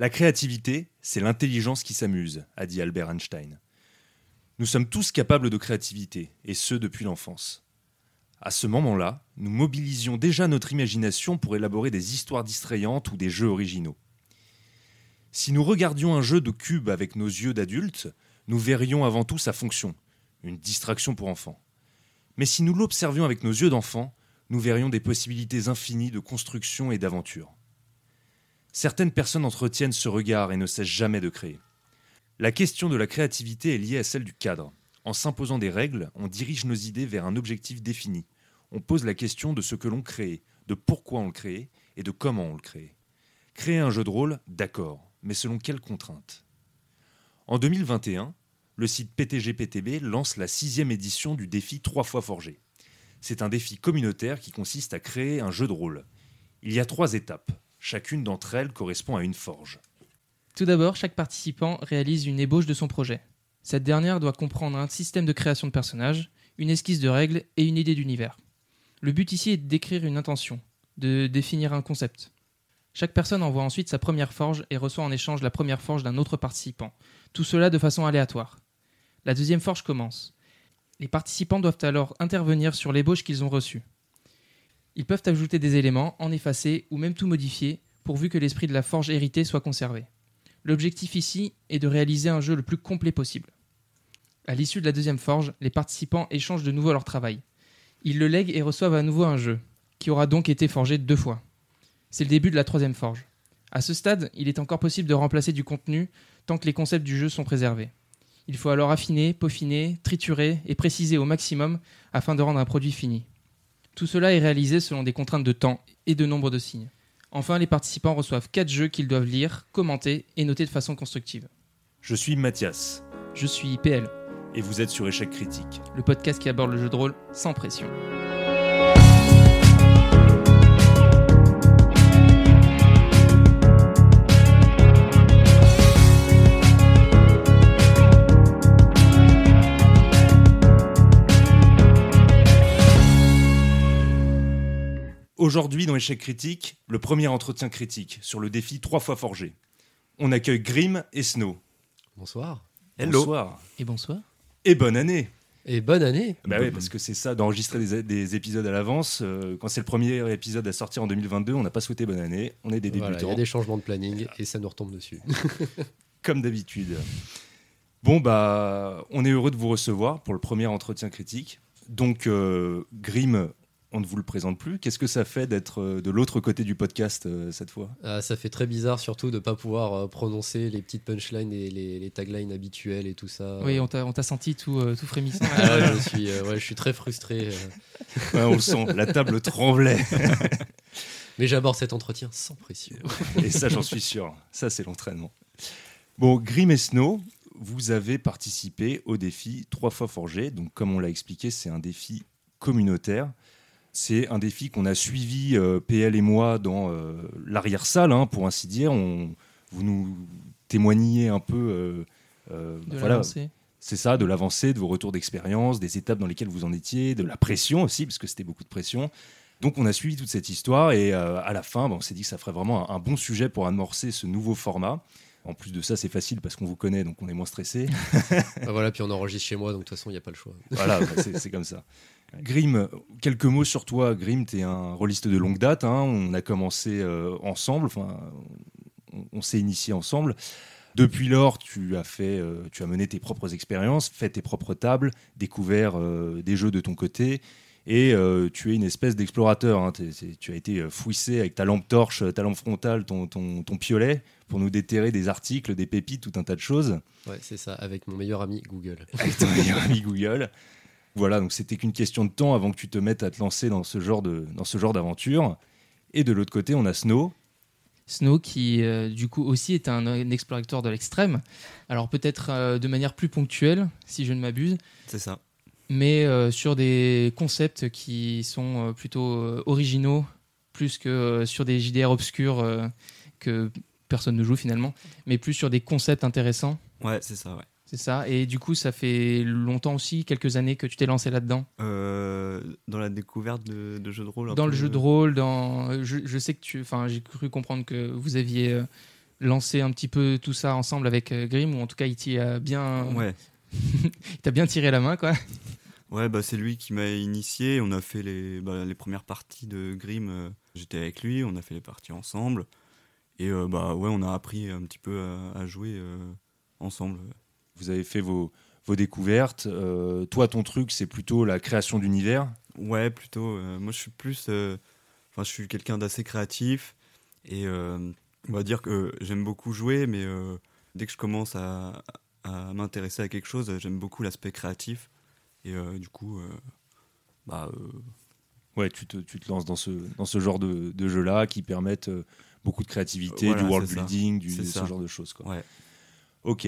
La créativité, c'est l'intelligence qui s'amuse, a dit Albert Einstein. Nous sommes tous capables de créativité, et ce depuis l'enfance. À ce moment-là, nous mobilisions déjà notre imagination pour élaborer des histoires distrayantes ou des jeux originaux. Si nous regardions un jeu de cubes avec nos yeux d'adultes, nous verrions avant tout sa fonction, une distraction pour enfants. Mais si nous l'observions avec nos yeux d'enfants, nous verrions des possibilités infinies de construction et d'aventure. Certaines personnes entretiennent ce regard et ne cessent jamais de créer. La question de la créativité est liée à celle du cadre. En s'imposant des règles, on dirige nos idées vers un objectif défini. On pose la question de ce que l'on crée, de pourquoi on le crée et de comment on le crée. Créer un jeu de rôle, d'accord, mais selon quelles contraintes? En 2021, le site PTGPTB lance la sixième édition du défi 3 fois forgé. C'est un défi communautaire qui consiste à créer un jeu de rôle. Il y a trois étapes. Chacune d'entre elles correspond à une forge. Tout d'abord, chaque participant réalise une ébauche de son projet. Cette dernière doit comprendre un système de création de personnages, une esquisse de règles et une idée d'univers. Le but ici est décrire une intention, de définir un concept. Chaque personne envoie ensuite sa première forge et reçoit en échange la première forge d'un autre participant, tout cela de façon aléatoire. La deuxième forge commence. Les participants doivent alors intervenir sur l'ébauche qu'ils ont reçue. Ils peuvent ajouter des éléments, en effacer ou même tout modifier, pourvu que l'esprit de la forge héritée soit conservé. L'objectif ici est de réaliser un jeu le plus complet possible. À l'issue de la deuxième forge, les participants échangent de nouveau leur travail. Ils le lèguent et reçoivent à nouveau un jeu, qui aura donc été forgé deux fois. C'est le début de la troisième forge. À ce stade, il est encore possible de remplacer du contenu tant que les concepts du jeu sont préservés. Il faut alors affiner, peaufiner, triturer et préciser au maximum afin de rendre un produit fini. Tout cela est réalisé selon des contraintes de temps et de nombre de signes. Enfin, les participants reçoivent 4 jeux qu'ils doivent lire, commenter et noter de façon constructive. Je suis Mathias. Je suis PL. Et vous êtes sur Échec Critique. Le podcast qui aborde le jeu de rôle sans pression. Aujourd'hui, dans Échec Critique, le premier entretien critique sur le défi trois fois forgé. On accueille Grim et Snow. Bonsoir. Hello. Bonsoir. Et bonsoir. Et bonne année. Et bonne année. Bah oui, parce que c'est ça, d'enregistrer des, épisodes à l'avance. Euh, quand c'est le premier épisode à sortir en 2022, on n'a pas souhaité bonne année. On est des débutants. Il y a des changements de planning et ça nous retombe dessus. Comme d'habitude. Bon, bah, on est heureux de vous recevoir pour le premier entretien critique. Donc, euh, Grim, on ne vous le présente plus. Qu'est-ce que ça fait d'être euh, de l'autre côté du podcast euh, cette fois? Ah, Ça fait très bizarre, surtout de ne pas pouvoir euh, prononcer les petites punchlines et les, taglines habituelles et tout ça. Oui, on t'a senti tout, tout frémissant. Ah, je, suis, je suis très frustré. on le sent, la table tremblait. Mais j'aborde cet entretien sans pression. et ça, j'en suis sûr. Ça, c'est l'entraînement. Bon, Grim et Snow, vous avez participé au défi trois fois forgé. Donc, comme on l'a expliqué, c'est un défi communautaire. C'est un défi qu'on a suivi, euh, PL et moi, dans euh, l'arrière-salle, hein, pour ainsi dire. On, vous nous témoigniez un peu. Euh, de voilà. C'est ça, de l'avancée, de vos retours d'expérience, des étapes dans lesquelles vous en étiez, de la pression aussi, parce que c'était beaucoup de pression. Donc on a suivi toute cette histoire et à la fin, on s'est dit que ça ferait vraiment un, bon sujet pour amorcer ce nouveau format. En plus de ça, c'est facile parce qu'on vous connaît, donc on est moins stressé. Bah voilà, puis on enregistre chez moi, donc de toute façon, il n'y a pas le choix. voilà, bah, c'est comme ça. Grim, quelques mots sur toi. Grim, tu es un rôliste de longue date. Hein. On a commencé euh, ensemble, enfin, on, s'est initié ensemble. Depuis lors, tu as fait, euh, tu as mené tes propres expériences, fait tes propres tables, découvert euh, des jeux de ton côté, et tu es une espèce d'explorateur. Hein. Tu as été fouissé avec ta lampe torche, ta lampe frontale, ton, ton, ton, piolet, pour nous déterrer des articles, des pépites, tout un tas de choses. Ouais, c'est ça, avec mon meilleur ami Google. Avec ton meilleur ami Google. Voilà, donc c'était qu'une question de temps avant que tu te mettes à te lancer dans ce genre de dans ce genre d'aventure. Et de l'autre côté, on a Snow. Snow qui euh, du coup aussi est un, explorateur de l'extrême. Alors peut-être euh, de manière plus ponctuelle, si je ne m'abuse. C'est ça. Mais euh, sur des concepts qui sont plutôt originaux, plus que sur des JDR obscurs que personne ne joue finalement, mais plus sur des concepts intéressants. Ouais, c'est ça, ouais. C'est ça. Et du coup, ça fait longtemps aussi, quelques années que tu t'es lancé là-dedans? Euh, Dans la découverte de, jeux de rôle Dans le jeu de rôle, dans... Je, sais que tu... Enfin, j'ai cru comprendre que vous aviez lancé un petit peu tout ça ensemble avec euh, Grim, ou en tout cas il t'y a bien, Ouais. il t'a bien tiré la main, quoi. Ouais, bah, c'est lui qui m'a initié. On a fait les, bah, les premières parties de Grimm. euh, J'étais avec lui, on a fait les parties ensemble. Et euh, bah ouais, on a appris un petit peu à, à jouer euh, ensemble. Vous avez fait vos, vos découvertes. Euh, toi, ton truc, c'est plutôt la création d'univers. Ouais, plutôt. euh, moi, je suis plus. euh, Enfin, je suis quelqu'un d'assez créatif. Et on va dire que j'aime beaucoup jouer, mais dès que je commence à, à m'intéresser à quelque chose, j'aime beaucoup l'aspect créatif. Et du coup, bah, Ouais, tu te, tu te lances dans ce, dans ce genre de, de jeu-là qui permettent beaucoup de créativité, Voilà, du world building, du, ce ça. genre de choses. Quoi. ouais. Ok.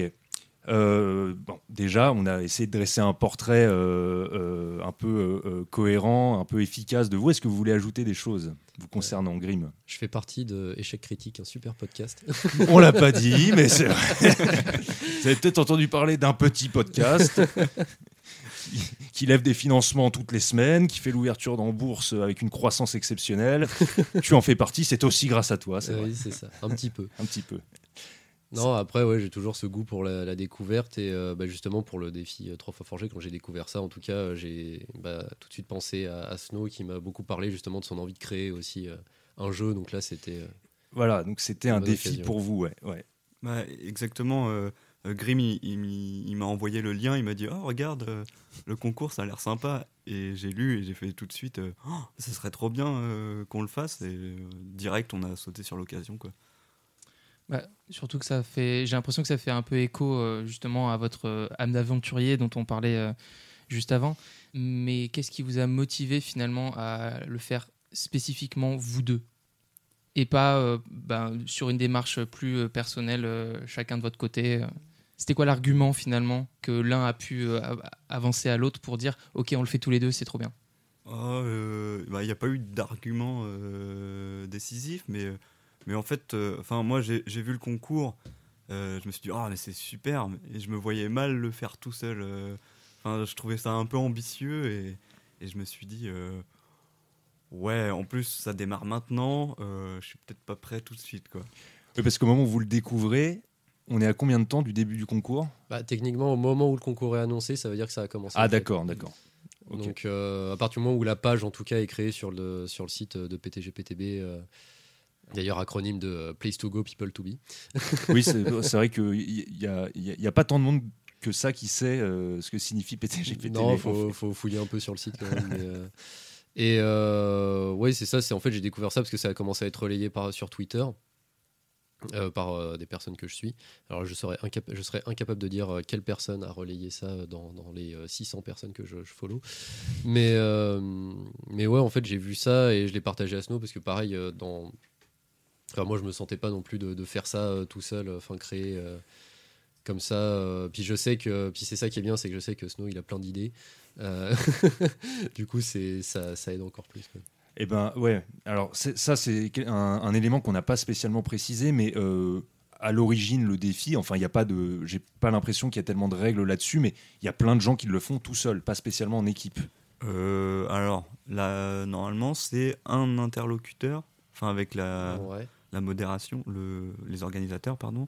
Euh, bon, déjà, on a essayé de dresser un portrait euh, euh, un peu cohérent, un peu efficace de vous. Est-ce que vous voulez ajouter des choses vous concernant Grim? Je fais partie de Échec Critique, un super podcast. On l'a pas dit, mais c'est vrai. vous avez peut-être entendu parler d'un petit podcast qui, qui lève des financements toutes les semaines, qui fait l'ouverture en bourse avec une croissance exceptionnelle. tu en fais partie, c'est aussi grâce à toi, c'est vrai. oui, c'est ça, un petit peu. Un petit peu. Non, après, ouais, j'ai toujours ce goût pour la, la découverte et euh, bah, justement pour le défi euh, trois fois forgé. Quand j'ai découvert ça, en tout cas, euh, j'ai bah, tout de suite pensé à, à Snow qui m'a beaucoup parlé justement de son envie de créer aussi euh, un jeu. Donc là, c'était. euh, Voilà, donc c'était un défi occasion. pour vous, ouais. ouais. Bah, exactement. Grim, il, il- il m'a envoyé le lien. Il m'a dit Oh, regarde, euh, le concours, ça a l'air sympa. Et j'ai lu et j'ai fait tout de suite euh, Oh, Ça serait trop bien euh, qu'on le fasse. Et euh, direct, on a sauté sur l'occasion. quoi. Bah, surtout que ça fait, j'ai l'impression que ça fait un peu écho euh, justement à votre euh, âme d'aventurier dont on parlait euh, juste avant. Mais qu'est-ce qui vous a motivé finalement à le faire spécifiquement vous deux? Et pas ben, sur une démarche plus personnelle chacun de votre côté C'était quoi l'argument finalement que l'un a pu av- avancer à l'autre pour dire ok on le fait tous les deux c'est trop bien? Euh, bah, Il n'y a pas eu d'argument décisif. Mais, mais en fait, euh, enfin moi, j'ai vu le concours. euh, je me suis dit Oh, mais c'est super. Et je me voyais mal le faire tout seul. euh. Enfin, je trouvais ça un peu ambitieux. Et, et je me suis dit euh, Ouais, en plus, ça démarre maintenant. euh, je suis peut-être pas prêt tout de suite. quoi. Oui, parce qu'au moment où vous le découvrez, on est à combien de temps du début du concours? Bah, techniquement, au moment où le concours est annoncé, ça veut dire que ça a commencé. en Ah d'accord, d'accord. Donc, euh, à partir du moment où la page, en tout cas, est créée sur le, sur le site de PTGPTB, euh, d'ailleurs, acronyme de euh, Place to Go, People to Be. Oui, c'est vrai qu'il n'y a, y a- il y a pas tant de monde que ça qui sait euh, ce que signifie PTGPTV. Non, faut, faut fouiller un peu sur le site quand même. mais, euh, Et euh, ouais, c'est ça. C'est en fait, j'ai découvert ça parce que ça a commencé à être relayé par, sur Twitter. par des personnes que je suis. Alors je serais, incapa- je serais incapable de dire quelle personne a relayé ça dans, dans les euh, 600 personnes que je, je follow. Mais, mais ouais, en fait, j'ai vu ça et je l'ai partagé à Snow parce que pareil, dans... enfin, moi je me sentais pas non plus de, de faire ça euh, tout seul, euh, enfin créer euh, comme ça. euh, puis je sais que, puis c'est ça qui est bien, c'est que je sais que Snow il a plein d'idées. Euh, du coup, c'est ça, ça aide encore plus. quoi. Eh ben ouais. Alors ça c'est un, un élément qu'on n'a pas spécialement précisé, mais euh, à l'origine le défi, enfin il n'y a pas de, j'ai pas l'impression qu'il y a tellement de règles là-dessus, mais il y a plein de gens qui le font tout seul, pas spécialement en équipe. Euh, alors, là, normalement, c'est un interlocuteur, enfin avec la, Ouais. La modération, le, les organisateurs, pardon.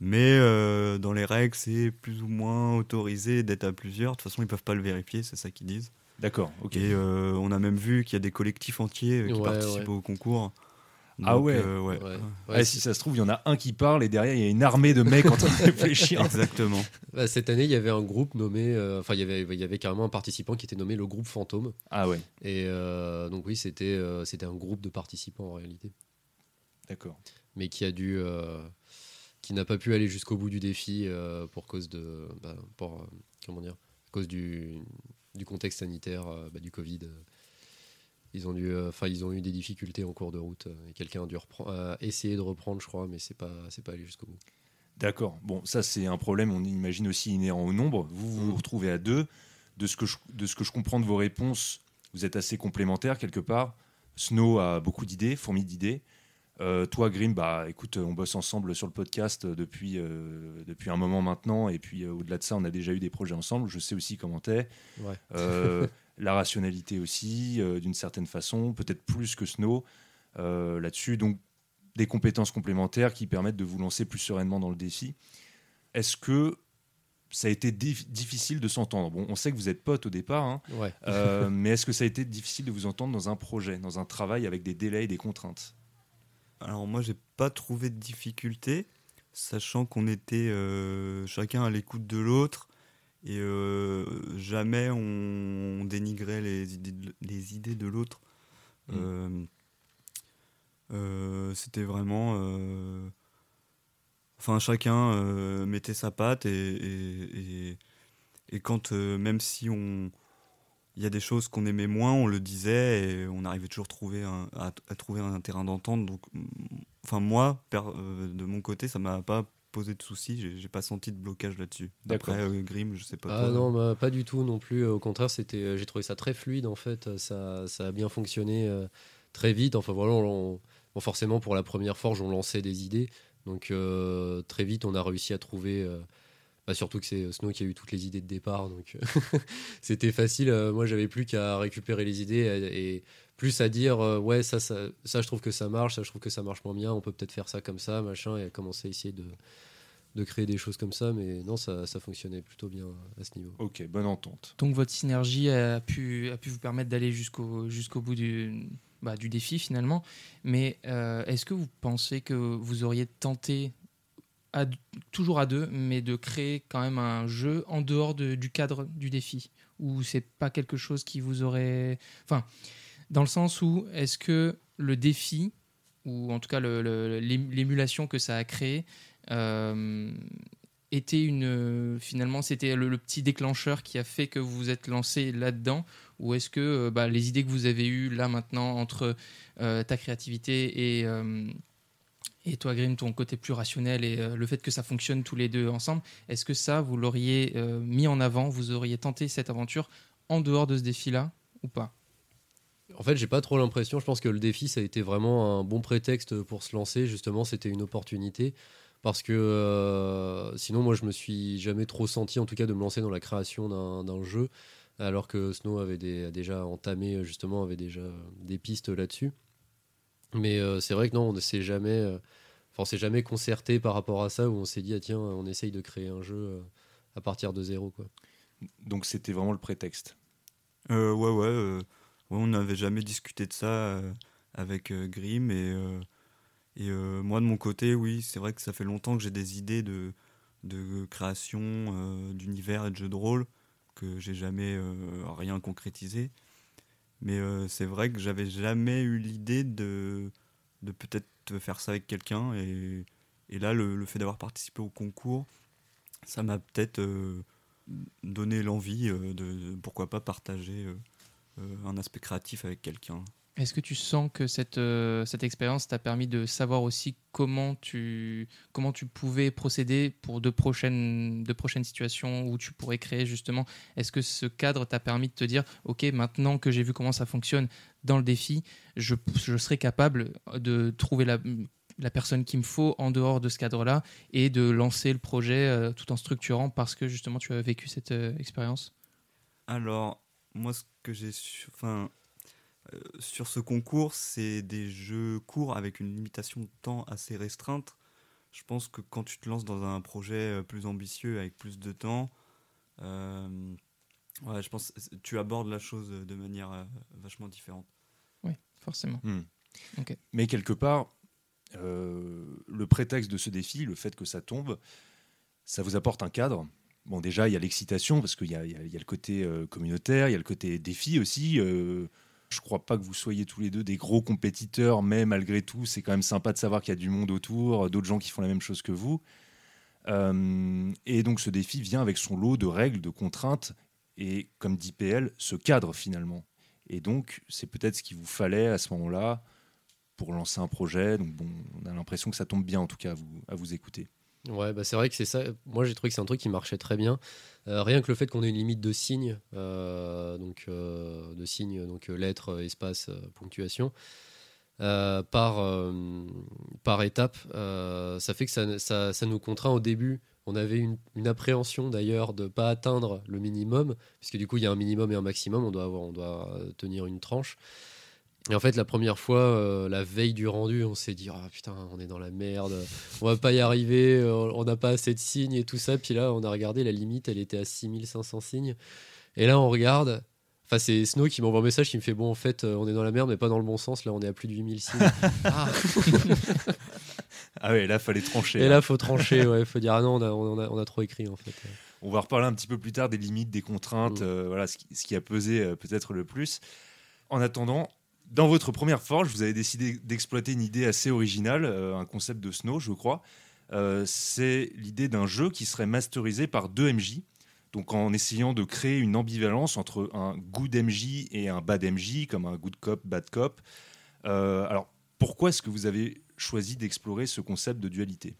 Mais euh, dans les règles, c'est plus ou moins autorisé d'être à plusieurs. De toute façon, ils peuvent pas le vérifier, c'est ça qu'ils disent. D'accord. Ok. Et euh, on a même vu qu'il y a des collectifs entiers euh, qui Ouais, participent ouais. au concours. Ah ouais. euh, ouais. Ouais. Ah, si ça se trouve, il y en a un qui parle et derrière il y a une armée de mecs en train de réfléchir. Exactement. Bah, cette année, il y avait un groupe nommé, euh, enfin, il y avait, il y avait carrément un participant qui était nommé le groupe fantôme. Ah ouais. Et euh, donc oui, c'était, euh, c'était un groupe de participants en réalité, D'accord. mais qui a dû, euh, qui n'a pas pu aller jusqu'au bout du défi euh, pour cause de, bah, pour, euh, comment dire, à cause du, du contexte sanitaire, euh, bah, du Covid. Ils ont dû, euh, enfin, ils ont eu des difficultés en cours de route. euh, et quelqu'un a dû a essayé de reprendre, je crois, mais c'est pas, c'est pas allé jusqu'au bout. D'accord. Bon, ça c'est un problème, on imagine aussi inhérent au nombre. Vous vous, vous retrouvez à deux. De ce, que je, de ce que je comprends de vos réponses, vous êtes assez complémentaires quelque part. Snow a beaucoup d'idées, fourmi d'idées. Euh, toi, Grim, bah écoute, on bosse ensemble sur le podcast depuis, euh, depuis un moment maintenant. Et puis euh, au-delà de ça, on a déjà eu des projets ensemble. Je sais aussi comment t'es. Ouais. Euh, la rationalité aussi, euh, d'une certaine façon, peut-être plus que Snow euh, là-dessus. Donc des compétences complémentaires qui permettent de vous lancer plus sereinement dans le défi. Est-ce que ça a été difficile de s'entendre? Bon, on sait que vous êtes potes au départ, hein, euh, mais est-ce que ça a été difficile de vous entendre dans un projet, dans un travail avec des délais et des contraintes? Alors moi, j'ai pas trouvé de difficulté, sachant qu'on était euh, chacun à l'écoute de l'autre et euh, jamais on, dénigrait les idées de, les idées de l'autre. Mm. C'était vraiment Enfin, chacun euh, mettait sa patte et, et, quand, euh, même si on. Il y a des choses qu'on aimait moins, on le disait et on arrivait toujours trouver à, trouver un terrain d'entente. Donc, enfin, moi, euh, de mon côté, ça m'a pas posé de soucis, j'ai pas senti de blocage là-dessus. D'après Grim, je sais pas. Ah non, bah, pas du tout non plus. Au contraire, c'était, j'ai trouvé ça très fluide en fait. Ça, ça a bien fonctionné très vite. Enfin voilà, forcément pour la première forge, on lançait des idées. Donc euh, très vite, on a réussi à trouver. Euh, bah, surtout que c'est Snow qui a eu toutes les idées de départ, donc c'était facile. Euh, moi, j'avais plus qu'à récupérer les idées et, plus à dire ouais ça, ça, ça, je trouve que ça marche, ça, je trouve que ça marche moins bien. On peut peut-être faire ça comme ça, machin, et à commencer à essayer de de créer des choses comme ça, mais non, ça, ça, fonctionnait plutôt bien à ce niveau. Ok, bonne entente. Donc votre synergie a pu, a pu vous permettre d'aller jusqu'au jusqu'au bout du, bah, du défi finalement. Mais euh, est-ce que vous pensez que vous auriez tenté, toujours à deux, mais de créer quand même un jeu en dehors du cadre du défi Ou c'est pas quelque chose qui vous aurait. Enfin, dans le sens où est-ce que le défi, ou en tout cas l'émulation que ça a créé, euh, était une finalement c'était le, petit déclencheur qui a fait que vous vous êtes lancé là-dedans ou est-ce que euh, bah, les idées que vous avez eues là maintenant entre euh, ta créativité et, et toi Grim, ton côté plus rationnel et le fait que ça fonctionne tous les deux ensemble, est-ce que ça vous l'auriez mis en avant, vous auriez tenté cette aventure en dehors de ce défi-là ou pas? En fait, j'ai pas trop l'impression. Je pense que le défi, ça a été vraiment un bon prétexte pour se lancer. Justement, c'était une opportunité parce que sinon, moi, je me suis jamais trop senti, en tout cas, de me lancer dans la création d'un jeu alors que Snow avait déjà entamé justement avait déjà des pistes là-dessus. Mais euh, c'est vrai que non, on ne s'est jamais, euh, enfin, jamais concerté par rapport à ça où on s'est dit ah, tiens, on essaye de créer un jeu euh, à partir de zéro quoi. Donc c'était vraiment le prétexte. ouais ouais, on n'avait jamais discuté de ça avec Grim et et moi de mon côté oui c'est vrai que ça fait longtemps que j'ai des idées de de création d'univers et de jeux de rôle que j'ai jamais euh, rien concrétisé. Mais euh, c'est vrai que j'avais jamais eu l'idée de, peut-être faire ça avec quelqu'un. Et, là, le, fait d'avoir participé au concours, ça m'a peut-être euh, donné l'envie de, pourquoi pas partager un aspect créatif avec quelqu'un. Est-ce que tu sens que cette, euh, cette expérience t'a permis de savoir aussi comment tu, pouvais procéder pour de prochaines, situations où tu pourrais créer justement? Est-ce que ce cadre t'a permis de te dire, OK, maintenant que j'ai vu comment ça fonctionne dans le défi, je, je serai capable de trouver la, personne qu'il me faut en dehors de ce cadre-là et de lancer le projet euh, tout en structurant parce que justement tu as vécu cette euh, expérience? Alors, moi, ce que j'ai... euh, sur ce concours, c'est des jeux courts avec une limitation de temps assez restreinte. Je pense que quand tu te lances dans un projet euh, plus ambitieux avec plus de temps, euh, ouais, je pense que tu abordes la chose de manière vachement différente. Oui, forcément. Hmm. Mais quelque part, le prétexte de ce défi, le fait que ça tombe, ça vous apporte un cadre. Bon, déjà, il y a l'excitation parce qu'il y, y, a le côté communautaire, il y a le côté défi aussi. Je crois pas que vous soyez tous les deux des gros compétiteurs, mais malgré tout, c'est quand même sympa de savoir qu'il y a du monde autour, d'autres gens qui font la même chose que vous. Euh, et donc ce défi vient avec son lot de règles, de contraintes, et comme dit PL, ce cadre finalement. Et donc c'est peut-être ce qu'il vous fallait à ce moment-là pour lancer un projet. Donc bon, on a l'impression que ça tombe bien en tout cas à vous écouter. Ouais, bah c'est vrai que c'est ça. Moi, j'ai trouvé que c'est un truc qui marchait très bien. Euh, rien que le fait qu'on ait une limite de signes, euh, donc euh, de signes, donc lettres, espace, ponctuation, par, par étape, ça fait que ça, ça, nous contraint au début. On avait une, une appréhension d'ailleurs de ne pas atteindre le minimum, puisque du coup, il y a un minimum et un maximum, on doit, avoir, on doit tenir une tranche. Et en fait, la première fois, euh, la veille du rendu, on s'est dit ah putain, on est dans la merde, on va pas y arriver, euh, on n'a pas assez de signes et tout ça. Puis là, on a regardé la limite, elle était à 6500 signes. Et là, on regarde. Enfin, c'est Snow qui m'envoie un message qui me fait Bon, en fait, euh, on est dans la merde, mais pas dans le bon sens. Là, on est à plus de 8000 signes. Ah, Ah ouais, là, fallait trancher. et hein. là, faut trancher, ouais. Faut dire Ah non, on a, on a, on a trop écrit, en fait. On va reparler un petit peu plus tard des limites, des contraintes, Mm. euh, voilà, ce qui, ce qui a pesé euh, peut-être le plus. En attendant, dans votre première forge, vous avez décidé d'exploiter une idée assez originale, euh, un concept de Snow, je crois. Euh, c'est l'idée d'un jeu qui serait masterisé par deux MJ. Donc en essayant de créer une ambivalence entre un good MJ et un bad MJ, comme un good cop, bad cop. Euh, alors pourquoi est-ce que vous avez choisi d'explorer ce concept de dualité?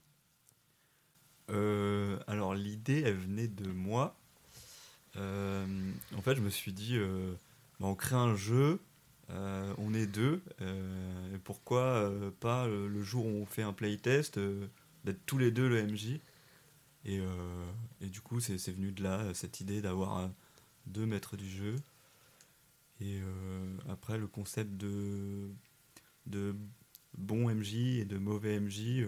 Alors l'idée, elle venait de moi. En fait, je me suis dit, bah, on crée un jeu, euh, on est deux, euh, pourquoi euh, pas le, jour où on fait un playtest, euh, d'être tous les deux le MJ et, du coup, c'est venu de là, cette idée d'avoir deux maîtres du jeu. Et après, le concept de, de bon MJ et de mauvais MJ,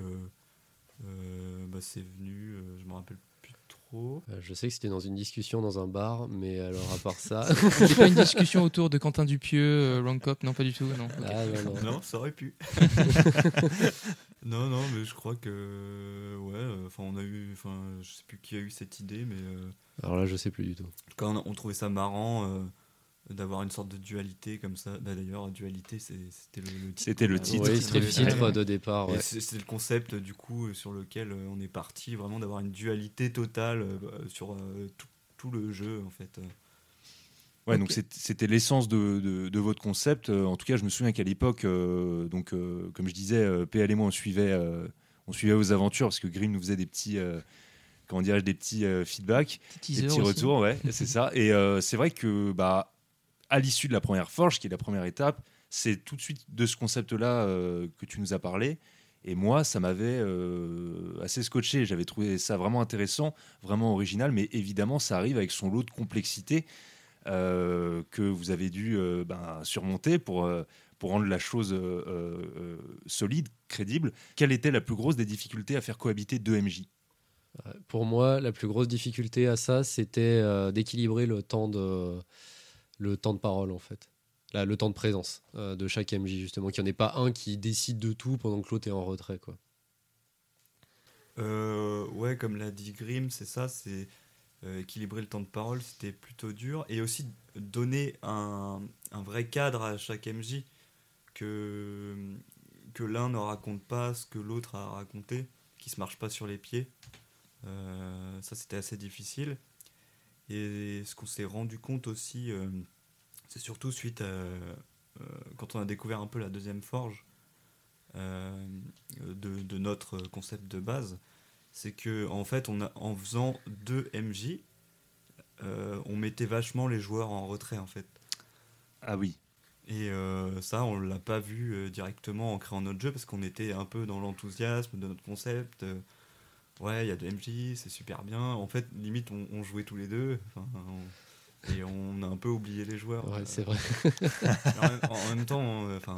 bah, c'est venu, je me rappelle trop. Euh, Je sais que c'était dans une discussion dans un bar, mais alors, à part ça. c'est pas une discussion autour de Quentin Dupieux, euh, Wrong Cop, non, pas du tout. Non. Ah, non, non. Non, ça aurait pu. non, non, mais je crois que ouais. euh, Enfin, on a eu, enfin, je sais plus qui a eu cette idée, mais euh, Alors là, je sais plus du tout. en tout cas, on, a- on trouvait ça marrant euh, d'avoir une sorte de dualité comme ça. Bah, D'ailleurs, dualité, c'était le, le titre. C'était le Euh, titre. C'était le Ouais. de départ. Ouais. c'est le concept du coup sur lequel euh, on est parti, vraiment d'avoir une dualité totale euh, sur euh, tout, tout le jeu en fait. Ouais, donc c'était l'essence de, de- de votre concept. Euh, en tout cas, je me souviens qu'à l'époque, euh, donc euh, comme je disais, euh, PL et moi on suivait, euh, on suivait vos aventures parce que Grim nous faisait des petits, euh, comment dirais-je, des petits euh, feedbacks, des petits aussi. retours, ouais, c'est ça. Et euh, c'est vrai que bah à l'issue de la première forge, qui est la première étape, c'est tout de suite de ce concept-là euh, que tu nous as parlé. Et moi, ça m'avait euh, assez scotché. J'avais trouvé ça vraiment intéressant, vraiment original, mais évidemment, ça arrive avec son lot de complexité euh, que vous avez dû ben, surmonter pour, pour rendre la chose solide, crédible. Quelle était la plus grosse des difficultés à faire cohabiter deux MJ Pour moi, la plus grosse difficulté à ça, c'était d'équilibrer le temps de le temps de parole en fait. Là, le temps de présence euh, de chaque MJ justement, qu'il n'y en ait pas un qui décide de tout pendant que l'autre est en retrait quoi. Euh, ouais, comme l'a dit Grimm, c'est ça, c'est euh, équilibrer le temps de parole, c'était plutôt dur. Et aussi donner un, un vrai cadre à chaque MJ, que, que l'un ne raconte pas ce que l'autre a raconté, qui se marche pas sur les pieds. Ça, c'était assez difficile. Et ce qu'on s'est rendu compte aussi, euh, c'est surtout suite à. euh, quand on a découvert un peu la deuxième forge euh, de, de notre concept de base, c'est que en fait, on a, en faisant deux MJ, euh, on mettait vachement les joueurs en retrait en fait. Ah oui, Et euh, ça, on l'a pas vu euh, directement en créant notre jeu parce qu'on était un peu dans l'enthousiasme de notre concept. Euh, ouais, il y a deux MJ, c'est super bien. En fait, limite, on, on jouait tous les deux. Enfin, on- et on a un peu oublié les joueurs. Ouais, Euh, c'est vrai. en, même, en même temps, on, enfin,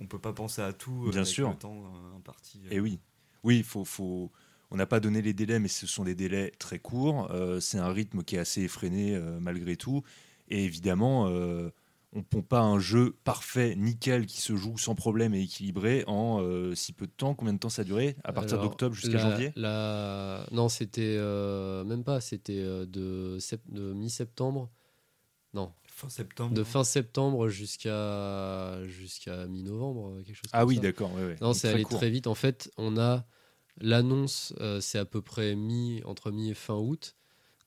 on peut pas penser à tout. Bien avec sûr. Le temps euh, imparti. Et oui, oui, faut, faut... on n'a pas donné les délais, mais ce sont des délais très courts. Euh, c'est un rythme qui est assez effréné euh, malgré tout. Et évidemment, euh, on ne pond pas un jeu parfait, nickel, qui se joue sans problème et équilibré en euh, si peu de temps. Combien de temps ça a duré À partir d'octobre jusqu'à janvier? la- Non, c'était euh, même pas, c'était euh, de, sept- de mi-septembre. Non, Fin septembre. de fin septembre jusqu'à jusqu'à mi-novembre, quelque chose Ah oui, d'accord. ouais, ouais. Non, Donc, c'est très allé court. très vite. En fait, on a l'annonce, euh, c'est à peu près mi entre mi et fin août.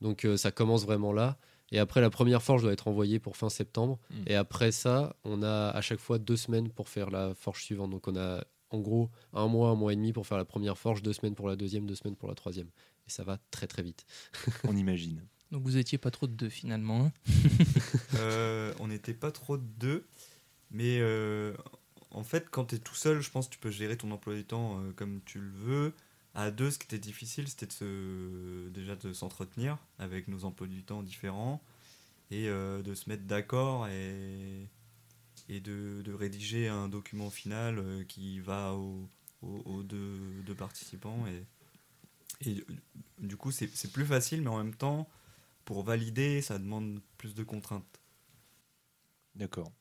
Donc euh, ça commence vraiment là. Et après, la première forge doit être envoyée pour fin septembre. Mm. Et après ça, on a à chaque fois deux semaines pour faire la forge suivante. Donc on a en gros un mois, un mois et demi pour faire la première forge, deux semaines pour la deuxième, deux semaines pour la troisième. Et ça va très très vite. On imagine. Donc vous étiez pas trop de deux finalement. hein? Euh, on n'était pas trop de deux, mais euh, en fait, quand tu es tout seul, je pense que tu peux gérer ton emploi du temps euh, comme tu le veux. À deux, ce qui était difficile, c'était de se, déjà de s'entretenir avec nos emplois du temps différents et euh, de se mettre d'accord et, et de, de rédiger un document final euh, qui va aux, aux- aux deux, deux participants. Et, et du coup, c'est c'est plus facile, mais en même temps, pour valider, ça demande plus de contraintes. D'accord.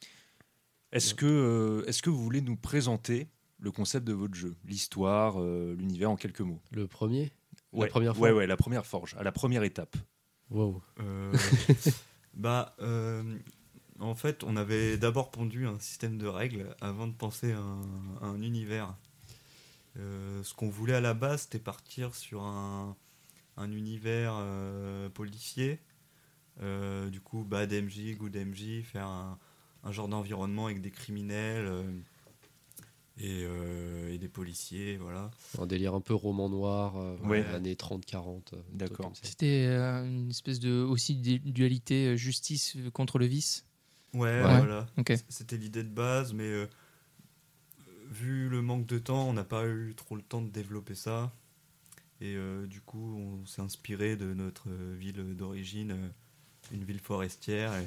Est-ce que, euh, est-ce que vous voulez nous présenter le concept de votre jeu, l'histoire, euh, l'univers en quelques mots Le premier? Ouais. La première Ouais, fois ouais, la première forge, à la première étape. Wow. Euh, bah, euh, en fait, on avait d'abord pondu un système de règles avant de penser à un, à un univers. Euh, ce qu'on voulait à la base, c'était partir sur un, un univers euh, policier. Euh, du coup, bad MJ, good MJ, faire un, un genre d'environnement avec des criminels euh, et, euh, et des policiers, voilà. Un délire un peu roman noir, euh, Ouais. années 30-40. euh, D'accord. C'était euh, une espèce de aussi de dualité euh, justice contre le vice. Ouais, Ouais. voilà. Ok. C'était l'idée de base, mais euh, vu le manque de temps, on n'a pas eu trop le temps de développer ça. Et euh, du coup, on s'est inspiré de notre ville d'origine, une ville forestière, et,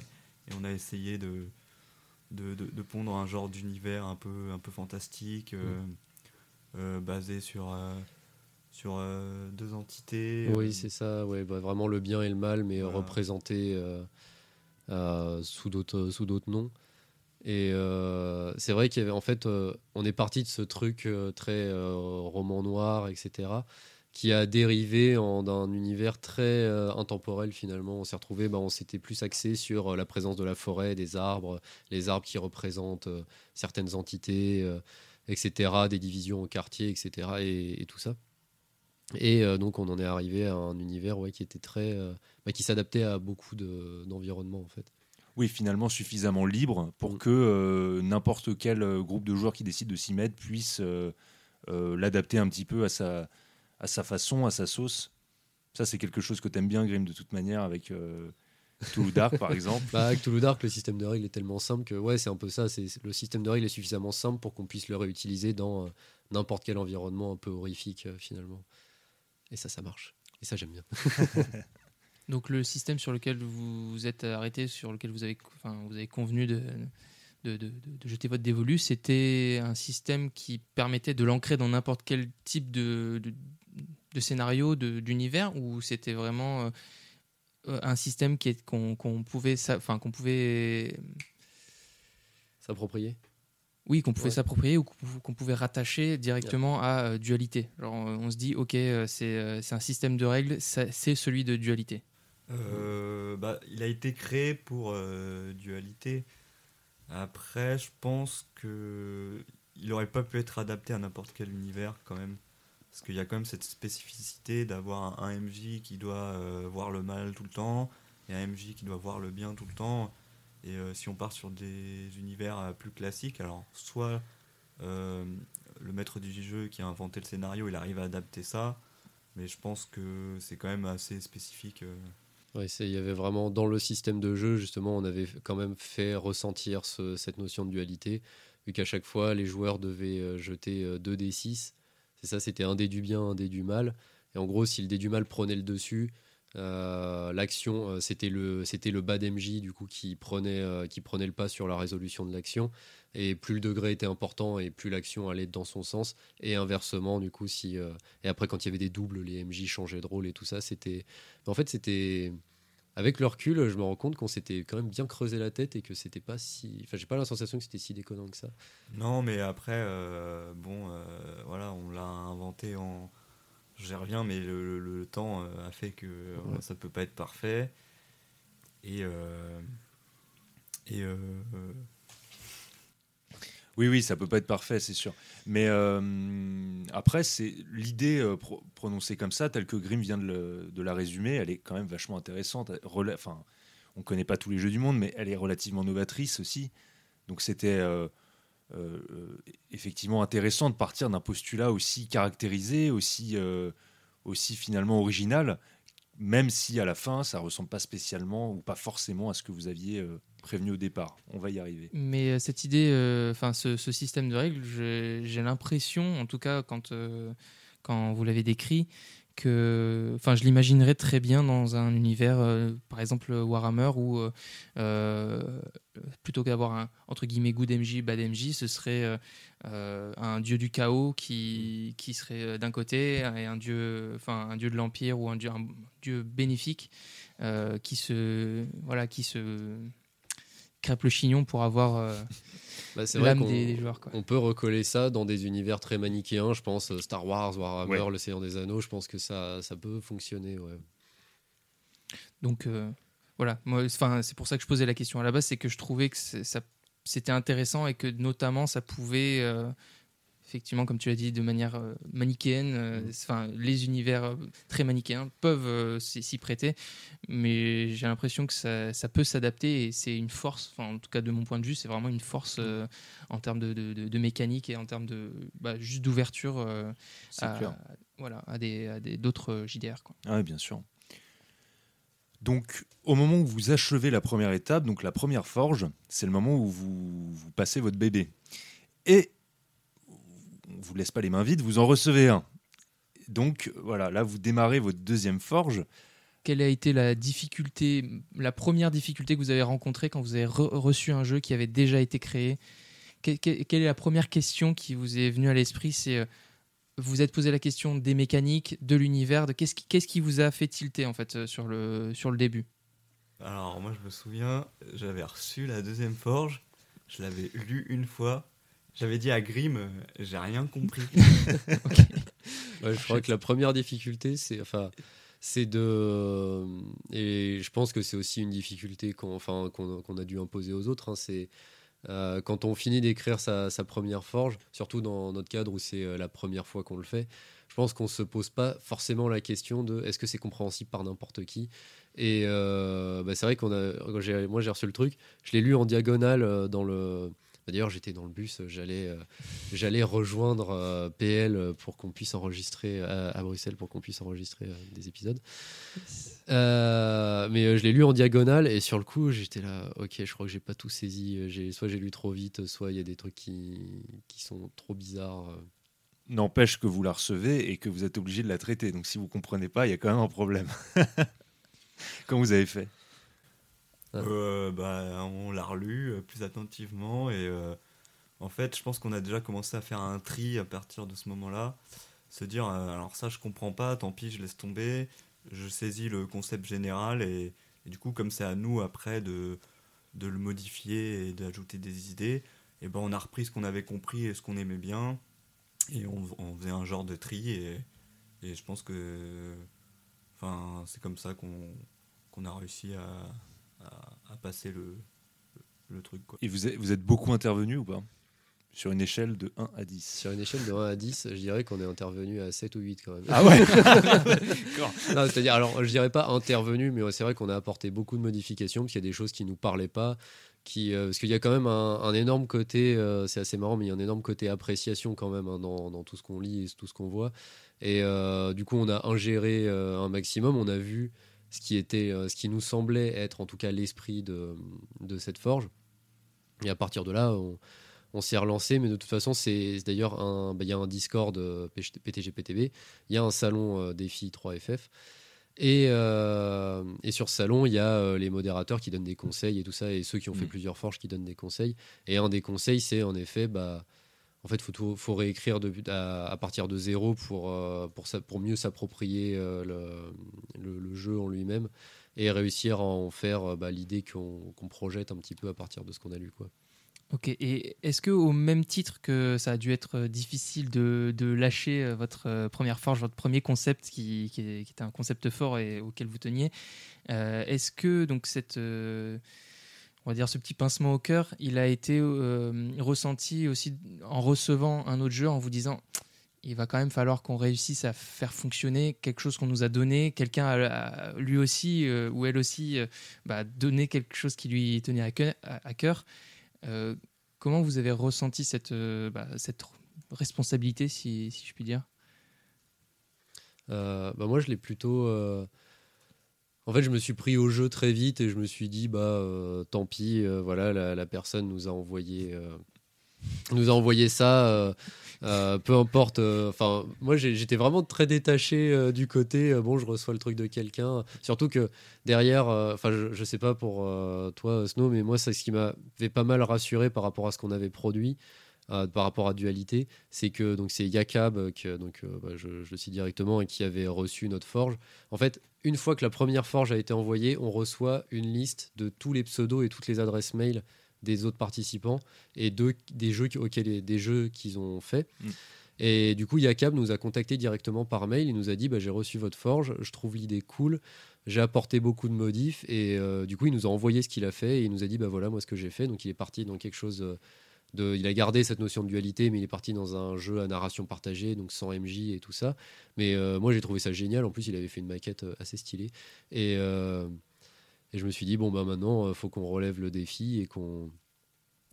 et on a essayé de, de, de- de pondre un genre d'univers un peu, un peu fantastique, euh, euh, basé sur, euh, sur deux entités. Oui, c'est ça, ouais, bah, vraiment le bien et le mal, mais Voilà. représenté sous d'autres sous d'autres noms. Et c'est vrai qu'il y avait en fait, on est parti de ce truc très roman noir, etc., qui a dérivé en d'un univers très euh, intemporel finalement. On s'est retrouvé, bah, on s'était plus axé sur euh, la présence de la forêt, des arbres, les arbres qui représentent euh, certaines entités, etc., des divisions au quartier, etc., et, et tout ça. Et donc on en est arrivé à un univers ouais, qui était très, bah, qui s'adaptait à beaucoup de- d'environnements en fait. Oui, finalement suffisamment libre pour Mm. que euh, n'importe quel euh, groupe de joueurs qui décide de s'y mettre puisse euh, l'adapter un petit peu à sa, à sa façon, à sa sauce. Ça, c'est quelque chose que tu aimes bien, Grim, de toute manière, avec euh, Toulouse Dark, par exemple. Bah, avec Toulouse Dark, le système de règles est tellement simple que ouais, c'est un peu ça. C'est le système de règles est suffisamment simple pour qu'on puisse le réutiliser dans euh, n'importe quel environnement un peu horrifique euh, finalement. Et ça, ça marche. Et ça, j'aime bien. Donc le système sur lequel vous vous êtes arrêté, sur lequel vous avez, enfin, vous avez convenu de, de, de- de- de jeter votre dévolu, c'était un système qui permettait de l'ancrer dans n'importe quel type de, de, scénario, de- d'univers, ou c'était vraiment euh, euh, un système qui est qu'on qu'on pouvait, sa- enfin qu'on pouvait, S'approprier? oui, qu'on pouvait Ouais. s'approprier ou qu'on pou- qu'on pouvait rattacher directement à euh, dualité. Genre, euh, on se dit, ok, euh, c'est euh, c'est un système de règles, c'est celui de dualité. Euh, bah, il a été créé pour euh, dualité. Après, je pense que il aurait pas pu être adapté à n'importe quel univers quand même, parce qu'il y a quand même cette spécificité d'avoir un, MJ qui doit euh, voir le mal tout le temps et un MJ qui doit voir le bien tout le temps. Et euh, si on part sur des univers euh, plus classiques, alors soit le maître du jeu qui a inventé le scénario, il arrive à adapter ça, mais je pense que c'est quand même assez spécifique. Ouais, il y avait vraiment dans le système de jeu, justement, on avait quand même fait ressentir ce- cette notion de dualité, vu qu'à chaque fois, les joueurs devaient jeter euh, 2 d6. Ça, c'était un dé du bien, un dé du mal. Et en gros, si le dé du mal prenait le dessus, euh, l'action, euh, c'était le, c'était le bas d'MJ, du coup, qui prenait, euh, qui prenait le pas sur la résolution de l'action. Et plus le degré était important, et plus l'action allait dans son sens. Et inversement, du coup, si. Et après, quand il y avait des doubles, les MJ changeaient de rôle et tout ça, c'était. En fait, c'était. Avec le recul, je me rends compte qu'on s'était quand même bien creusé la tête et que c'était pas si. Enfin, j'ai pas la sensation que c'était si déconnant que ça. Non, mais après, euh, bon, euh, voilà, on l'a inventé en. J'y reviens, mais le, le- le temps euh, a fait que Ouais. ça peut pas être parfait. Et. euh, et. Oui, oui, ça peut pas être parfait, c'est sûr. Mais euh, après, c'est l'idée euh, pro- prononcée comme ça, telle que Grimm vient de, la résumer, elle est quand même vachement intéressante. Enfin, on connaît pas tous les jeux du monde, mais elle est relativement novatrice aussi. Donc c'était euh, effectivement intéressant de partir d'un postulat aussi caractérisé, aussi, aussi finalement original, même si à la fin, ça ressemble pas spécialement ou pas forcément à ce que vous aviez euh, prévenu au départ. On va y arriver. Mais euh, cette idée, euh, enfin ce, ce système de règles, j'ai l'impression, en tout cas quand, quand vous l'avez décrit enfin, je l'imaginerais très bien dans un univers, euh, par exemple Warhammer, où euh, euh, plutôt qu'avoir un entre guillemets good MJ, bad MJ, ce serait un dieu du chaos qui, qui serait d'un côté et un dieu, enfin, un dieu de l'empire ou un dieu, un dieu bénéfique qui se, voilà, qui se crêpe le chignon pour avoir bah, c'est vrai des, joueurs. On peut recoller ça dans des univers très manichéens, je pense euh, Star Wars, Warhammer, Le Seigneur des Anneaux, je pense que ça, ça peut fonctionner. Ouais. Donc euh, voilà, c'est pour ça que je posais la question à la base, c'est que je trouvais que c'était intéressant et que notamment ça pouvait euh, effectivement, comme tu l'as dit, de manière euh, manichéenne. Euh, mm. Enfin, les univers euh, très manichéens peuvent s'y prêter, mais j'ai l'impression que ça, peut s'adapter et c'est une force. En tout cas, de mon point de vue, c'est vraiment une force mm. en termes de, mécanique et en termes de bah, juste d'ouverture à, voilà, à des d'autres JDR. Quoi. Ah, bien sûr. Donc, au moment où vous achevez la première étape, donc la première forge, c'est le moment où vous, vous passez votre bébé. Et on vous laisse pas les mains vides, vous en recevez un. Donc voilà, là vous démarrez votre deuxième forge. Quelle a été la difficulté, la première difficulté que vous avez rencontrée quand vous avez reçu un jeu qui avait déjà été créé? Quelle est la première question qui vous est venue à l'esprit? C'est euh, vous êtes posé la question des mécaniques, de l'univers, de qu'est-ce qui, qu'est-ce qui vous a fait tilter en fait euh, sur le, sur le début? Alors moi je me souviens, j'avais reçu la deuxième forge, je l'avais lu une fois, j'avais dit à Grim, euh, j'ai rien compris. je crois que la première difficulté, c'est enfin, c'est de et je pense que c'est aussi une difficulté qu'on enfin qu'on a dû imposer aux autres. Hein, c'est euh, quand on finit d'écrire sa, première forge, surtout dans notre cadre où c'est euh, la première fois qu'on le fait, je pense qu'on se pose pas forcément la question de est-ce que c'est compréhensible par n'importe qui. Et bah, c'est vrai qu'on a, moi j'ai reçu le truc, je l'ai lu en diagonale dans le D'ailleurs, j'étais dans le bus, j'allais, euh, j'allais rejoindre euh, PL pour qu'on puisse enregistrer à, Bruxelles pour qu'on puisse enregistrer euh, des épisodes. mais je l'ai lu en diagonale et sur le coup, j'étais là, ok, je crois que j'ai pas tout saisi. J'ai, soit j'ai lu trop vite, soit il y a des trucs qui, qui sont trop bizarres. N'empêche que vous la recevez et que vous êtes obligé de la traiter. Donc si vous comprenez pas, il y a quand même un problème. Comment vous avez fait? Euh, bah, On l'a relu euh, plus attentivement et euh, en fait, je pense qu'on a déjà commencé à faire un tri à partir de ce moment-là. Se dire, alors ça, je comprends pas, tant pis, je laisse tomber. Je saisis le concept général et, du coup, comme c'est à nous après de, de le modifier et d'ajouter des idées, et ben on a repris ce qu'on avait compris et ce qu'on aimait bien et on, faisait un genre de tri et, et je pense que enfin, c'est comme ça qu'on a réussi à, à, passer le, le, truc. Quoi. Et vous êtes, vous êtes beaucoup intervenu ou pas? Sur une échelle de 1 à 10 Sur une échelle de 1 à 10, je dirais qu'on est intervenu à 7 ou 8 quand même. Ah ouais C'est-à-dire, alors je dirais pas intervenu, mais c'est vrai qu'on a apporté beaucoup de modifications, parce qu'il y a des choses qui nous parlaient pas. Qui, euh, parce qu'il y a quand même un, énorme côté, euh, c'est assez marrant, mais il y a un énorme côté appréciation quand même hein, dans, dans, tout ce qu'on lit et tout ce qu'on voit. Et euh, du coup, on a ingéré un maximum, on a vu ce qui, était, euh, ce qui nous semblait être en tout cas l'esprit de, de, cette forge. Et à partir de là, on, on s'est relancé, mais de toute façon, c'est d'ailleurs un, bah, il y a un Discord euh, PTG-PTB, il y a un salon euh, défi 3FF. Et, et, sur ce salon, il y a les modérateurs qui donnent des conseils et tout ça, et ceux qui ont fait mmh. plusieurs forges qui donnent des conseils. Et un des conseils, c'est en effet, bah, en fait, faut, faut, réécrire à, partir de zéro pour, euh, pour, pour mieux s'approprier euh, le, jeu en lui-même et réussir à en faire euh, bah, l'idée qu'on projette un petit peu à partir de ce qu'on a lu. Quoi. Ok, et est-ce que au même titre que ça a dû être difficile de, lâcher votre première forge, votre premier concept qui, qui, était un concept fort et auquel vous teniez, est-ce que donc cette on va dire ce petit pincement au cœur, il a été euh, ressenti aussi en recevant un autre jeu en vous disant il va quand même falloir qu'on réussisse à faire fonctionner quelque chose qu'on nous a donné, quelqu'un a, lui aussi euh, ou elle aussi euh, bah, donné quelque chose qui lui tenait à cœur. comment vous avez ressenti cette, bah, cette responsabilité, si, si, je puis dire? Bah Moi, je l'ai plutôt en fait, je me suis pris au jeu très vite et je me suis dit, bah, euh, tant pis, euh, voilà, la, personne nous a envoyé, euh, nous a envoyé ça. peu importe. Enfin, moi, j'étais vraiment très détaché du côté. bon, je reçois le truc de quelqu'un. Surtout que derrière, enfin, je, je sais pas pour toi, Snow, mais moi, c'est ce qui m'avait pas mal rassuré par rapport à ce qu'on avait produit. Euh, par rapport à Dualité, c'est que donc c'est Yakab euh, que donc euh, bah, je, je le cite directement et qui avait reçu notre forge. En fait, une fois que la première forge a été envoyée, on reçoit une liste de tous les pseudos et toutes les adresses mail des autres participants et de, des jeux auxquels des jeux qu'ils ont fait. Mm. Et du coup, Yakab nous a contacté directement par mail. Il nous a dit bah, J'ai reçu votre forge, je trouve l'idée cool. J'ai apporté beaucoup de modifs et euh, du coup, il nous a envoyé ce qu'il a fait et il nous a dit bah voilà, moi ce que j'ai fait. Donc, il est parti dans quelque chose de. Il a gardé cette notion de dualité, mais il est parti dans un jeu à narration partagée, donc sans MJ et tout ça. Mais euh, moi, j'ai trouvé ça génial. En plus, il avait fait une maquette euh, assez stylée. Et, euh, et je me suis dit bon, bah maintenant, il faut qu'on relève le défi et qu'on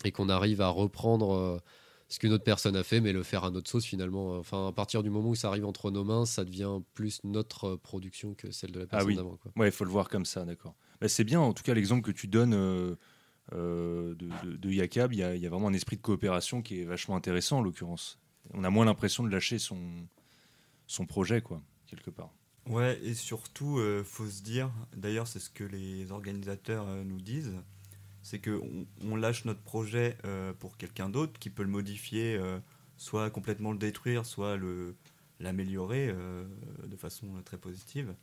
et qu'on arrive à reprendre ce qu'une autre personne a fait, mais le faire à notre sauce finalement. Enfin, à partir du moment où ça arrive entre nos mains, ça devient plus notre production que celle de la personne oui. d'avant. Ouais, il faut le voir comme ça, d'accord. Bah, c'est bien, en tout cas, l'exemple que tu donnes euh, de, de, de Yakab, il y, a, vraiment un esprit de coopération qui est vachement intéressant en l'occurrence. On a moins l'impression de lâcher son, son projet, quoi, quelque part. Ouais, et surtout, euh, faut se dire, d'ailleurs, c'est ce que les organisateurs euh, nous disent, c'est que on, lâche notre projet euh, pour quelqu'un d'autre qui peut le modifier, euh, soit complètement le détruire, soit le l'améliorer euh, de façon euh, très positive.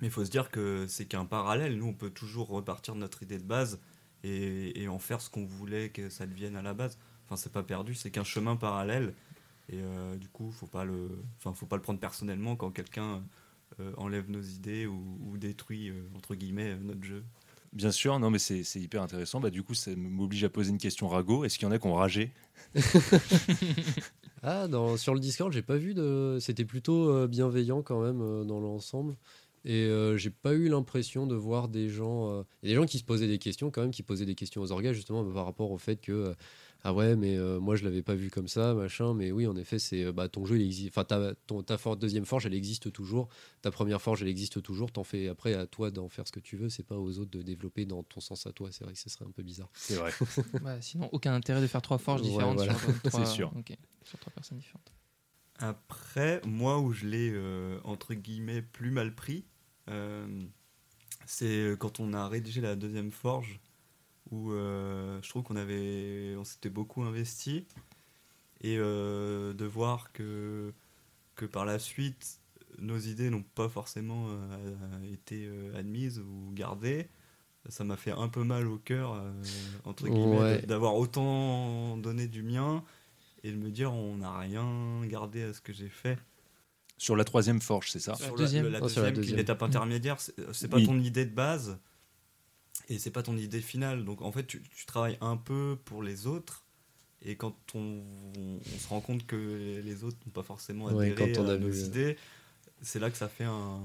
Mais il faut se dire que c'est qu'un parallèle. Nous, on peut toujours repartir de notre idée de base et, et en faire ce qu'on voulait que ça devienne à la base. Enfin, c'est pas perdu, c'est qu'un chemin parallèle. Et euh, du coup, faut pas le, enfin, faut pas le prendre personnellement quand quelqu'un euh, enlève nos idées ou, ou détruit euh, entre guillemets euh, notre jeu. Bien sûr, non, mais c'est hyper intéressant. Bah, du coup, ça m'oblige à poser une question rago. Est-ce qu'il y en a qui ont ragé? Ah, dans, sur le Discord, j'ai pas vu de. C'était plutôt euh, bienveillant quand même euh, dans l'ensemble. Et euh, j'ai pas eu l'impression de voir des gens. euh, Il y a des gens qui se posaient des questions quand même, qui posaient des questions aux orgas justement par rapport au fait que. euh, ah ouais, mais euh, moi je l'avais pas vu comme ça, machin. Mais oui, en effet, c'est bah, ton jeu, il existe. Enfin, ta, ton, ta for- deuxième forge, elle existe toujours. Ta première forge, elle existe toujours. T'en fais après à toi d'en faire ce que tu veux. C'est pas aux autres de développer dans ton sens à toi. C'est vrai que ce serait un peu bizarre. C'est vrai. Sinon, aucun intérêt de faire trois forges Ouais, différentes voilà. sur, trois, sûr. sur trois personnes différentes. Après, moi où je l'ai euh, entre guillemets plus mal pris, c'est quand on a rédigé la deuxième forge où euh, je trouve qu'on avait, on s'était beaucoup investi et euh, de voir que que par la suite nos idées n'ont pas forcément euh, été euh, admises ou gardées. Ça m'a fait un peu mal au cœur, euh, entre guillemets, Ouais. d'avoir autant donné du mien et de me dire on n'a rien gardé à ce que j'ai fait. Sur la troisième forge, c'est ça La Sur deuxième. la, Oh, sur la deuxième, qui est deuxième. l'étape intermédiaire, c'est c'est pas Oui. ton idée de base et c'est pas ton idée finale. Donc en fait, tu, tu travailles un peu pour les autres. Et quand on, on se rend compte que les autres n'ont pas forcément Ouais, adhéré quand on à a nos vu, euh, idées, c'est là que ça fait un,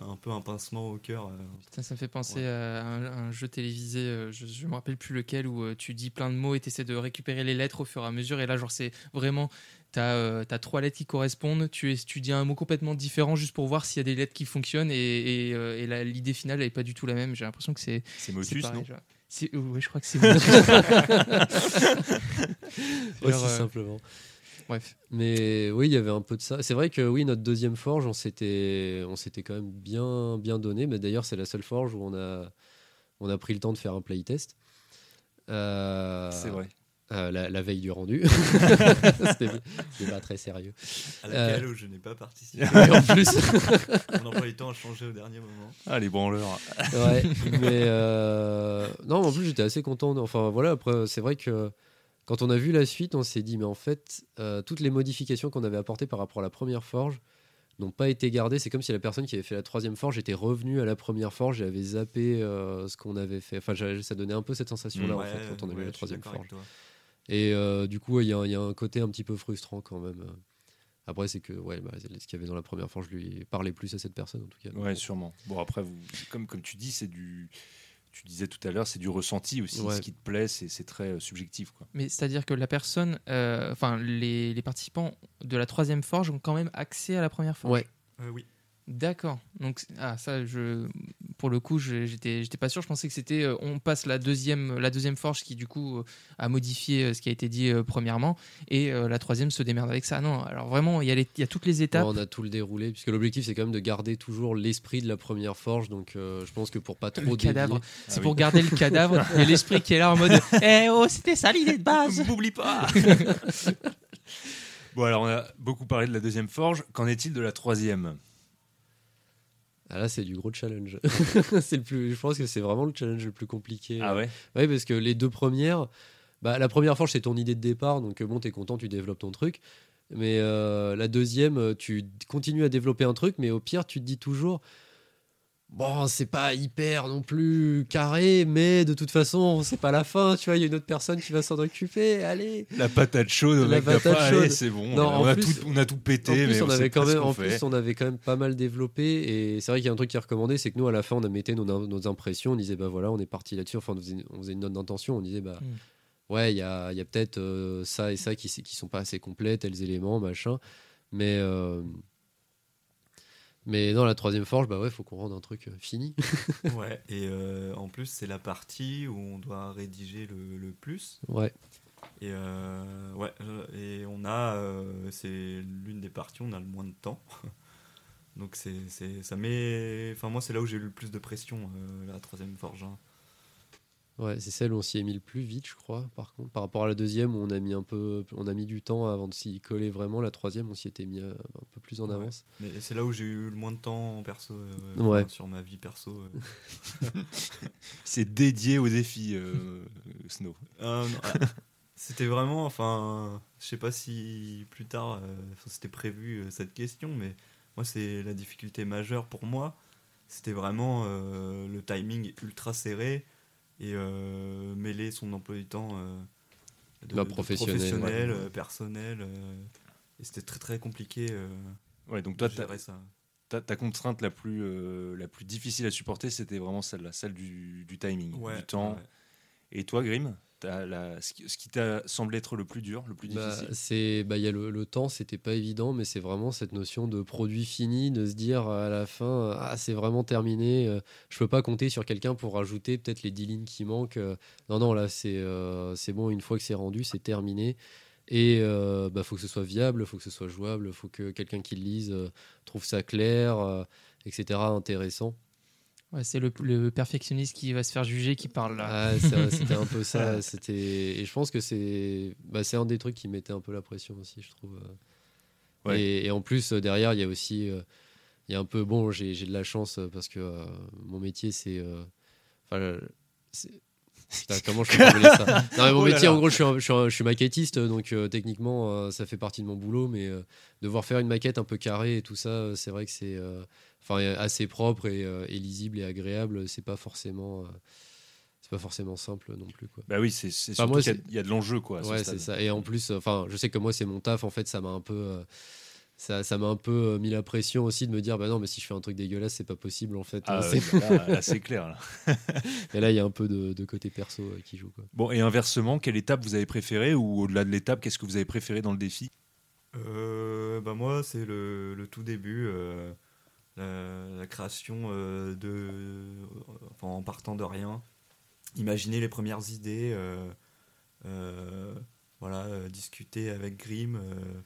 un peu un pincement au cœur. euh. Putain, ça me fait penser Ouais. à un, un jeu télévisé, euh, je, je me rappelle plus lequel, où euh, tu dis plein de mots et tu essaies de récupérer les lettres au fur et à mesure. Et là, genre, c'est vraiment, tu as, trois lettres qui correspondent, tu, es- tu dis un mot complètement différent juste pour voir s'il y a des lettres qui fonctionnent. Et, et, euh, l'idée finale n'est pas du tout la même. J'ai l'impression que c'est C'est Motus, pareil. non genre. Ouais, je crois que c'est Motus. Aussi euh, simplement. Bref. Mais oui, il y avait un peu de ça. C'est vrai que oui, notre deuxième forge, on s'était, on s'était quand même bien, bien donné. Mais d'ailleurs, c'est la seule forge où on a, on a pris le temps de faire un playtest. Euh, C'est vrai. euh, la, la veille du rendu. C'était pas très sérieux. à laquelle où je n'ai pas participé. Et en plus, Mon emploi du temps a changé au dernier moment. Ah, les branleurs. ouais, mais euh, non, en plus j'étais assez content. Enfin voilà, après c'est vrai que quand on a vu la suite, on s'est dit mais en fait euh, toutes les modifications qu'on avait apportées par rapport à la première forge n'ont pas été gardées. C'est comme si la personne qui avait fait la troisième forge était revenue à la première forge et avait zappé euh, ce qu'on avait fait. Enfin, ça donnait un peu cette sensation là en fait quand on a vu la troisième forge. Et euh, du coup, il y, a un- il y a un côté un petit peu frustrant quand même. Après, c'est que ouais, bah, ce qu'il y avait dans la première forge lui parlait plus à cette personne en tout cas. Ouais, sûrement. Bon, après, vous, comme, comme tu dis, c'est du. Tu disais tout à l'heure, c'est du ressenti aussi. Ouais. Ce qui te plaît, c'est très euh, subjectif. Quoi. Mais c'est-à-dire que la personne, euh, enfin, les, les participants de la troisième forge ont quand même accès à la première forge? Ouais. Euh, oui. D'accord. Donc, ah, ça, je. pour le coup, je- j'étais j'étais pas sûr. Je pensais que c'était euh, on passe la deuxième, la deuxième forge qui, du coup, euh, a modifié euh, ce qui a été dit euh, premièrement, et euh, la troisième se démerde avec ça. Non, alors vraiment, il y, a les- il y a toutes les étapes. on a tout le déroulé, puisque l'objectif c'est quand même de garder toujours l'esprit de la première forge. Donc euh, je pense que pour pas trop Le cadavre. dévier- C'est Ah pour garder le cadavre et l'esprit qui est là en mode Eh oh, c'était ça l'idée de base M'oublie pas Bon, alors on a beaucoup parlé de la deuxième forge. Qu'en est-il de la troisième? Ah là c'est du gros challenge. c'est le plus, je pense que c'est vraiment le challenge le plus compliqué. Ah ouais? Oui, parce que les deux premières, bah, la première forge, c'est ton idée de départ, donc euh, bon, t'es content, tu développes ton truc. Mais euh, la deuxième, euh, tu continues à développer un truc, mais au pire, tu te dis toujours, bon, c'est pas hyper non plus carré, mais de toute façon, c'est pas la fin, tu vois, il y a une autre personne qui va s'en occuper, allez. La patate chaude, La patate chaude. c'est bon. Non, on, en a plus- tout, on a tout pété, En plus, mais on avait quand pas même, ce qu'on en fait. plus, on avait quand même pas mal développé. Et c'est vrai qu'il y a un truc qui est recommandé, c'est que nous, à la fin, on a metté nos, nos impressions. On disait, bah voilà, on est parti là-dessus. Enfin, on faisait, on faisait une note d'intention. On disait, bah Mm. ouais, il y a, il y a peut-être euh, ça et ça qui, qui sont pas assez complets, tels éléments, machin. Mais, euh, mais dans la troisième forge, bah ouais, faut qu'on rende un truc euh, fini. Ouais, et euh, en plus, c'est la partie où on doit rédiger le, le plus. ouais. Et, euh, ouais, et on a, c'est l'une des parties où on a le moins de temps. Donc c'est, c'est, ça met, enfin moi c'est là où j'ai eu le plus de pression, la troisième forge. hein. Ouais, c'est celle où on s'y est mis le plus vite, je crois. Par contre, par rapport à la deuxième, où on a mis un peu, on a mis du temps avant de s'y coller vraiment. La troisième, on s'y était mis euh, un peu plus en Ouais. avance. Mais c'est là où j'ai eu le moins de temps en perso, euh, Ouais. sur ma vie perso. euh. C'est dédié au défi, euh, Snow. Euh, ah, c'était vraiment, enfin, je sais pas si plus tard euh, c'était prévu euh, cette question, mais moi c'est la difficulté majeure pour moi. C'était vraiment euh, le timing ultra serré et euh, mêler son emploi du temps euh, de, de professionnel, professionnel, ouais. euh, personnel. euh, et c'était très très compliqué euh, Ouais, donc toi, ça. ta- ta contrainte la plus, euh, la plus difficile à supporter, c'était vraiment celle-là, celle du, du timing, Ouais, du temps. ouais. Et toi, Grim, la- ce qui, t'a semblé être le plus dur, le plus Bah, difficile c'est bah il y a le, le temps c'était pas évident mais c'est vraiment cette notion de produit fini de se dire à la fin ah c'est vraiment terminé euh, je peux pas compter sur quelqu'un pour rajouter peut-être les 10 lignes qui manquent euh. non non là c'est euh, c'est bon une fois que c'est rendu c'est terminé et euh, bah faut que ce soit viable faut que ce soit jouable faut que quelqu'un qui le lise euh, trouve ça clair etc intéressant Ouais, c'est le, le perfectionniste qui va se faire juger qui parle là. Ah, c'est- c'était un peu ça. C'était et je pense que c'est bah, c'est un des trucs qui mettait un peu la pression aussi, je trouve. euh. Ouais. Et, et en plus euh, derrière, il y a aussi euh, il y a un peu bon, j'ai j'ai de la chance parce que euh, mon métier c'est enfin euh, c'est- Putain, comment je peux ça Non, mais mon Oh là métier, là. en gros, je suis, un- je suis, un- je suis maquettiste, donc euh, techniquement, euh, ça fait partie de mon boulot, mais euh, devoir faire une maquette un peu carrée et tout ça, c'est vrai que c'est euh, enfin assez propre et, euh, et lisible et agréable. C'est pas forcément, euh, c'est pas forcément simple non plus, quoi. Bah oui, c'est c'est Enfin, surtout moi, qu'il y a- c'est- il y, a de l'enjeu, quoi. Ouais, c'est ça. Et en plus, enfin, je sais que moi, c'est mon taf. En fait, ça m'a un peu, euh, ça, ça m'a un peu euh, mis la pression aussi de me dire, bah non, mais si je fais un truc dégueulasse, c'est pas possible en fait. Ah, ouais, c'est- là, là, c'est clair. là. Et là, il y a un peu de, de côté perso euh, qui joue, quoi. Bon, et inversement, quelle étape vous avez préférée ou au-delà de l'étape, qu'est-ce que vous avez préféré dans le défi? Euh, bah moi, c'est le, le tout début, euh, la, la création euh, de, enfin, en partant de rien, imaginer les premières idées, euh, euh, voilà, euh, discuter avec Grimm, euh,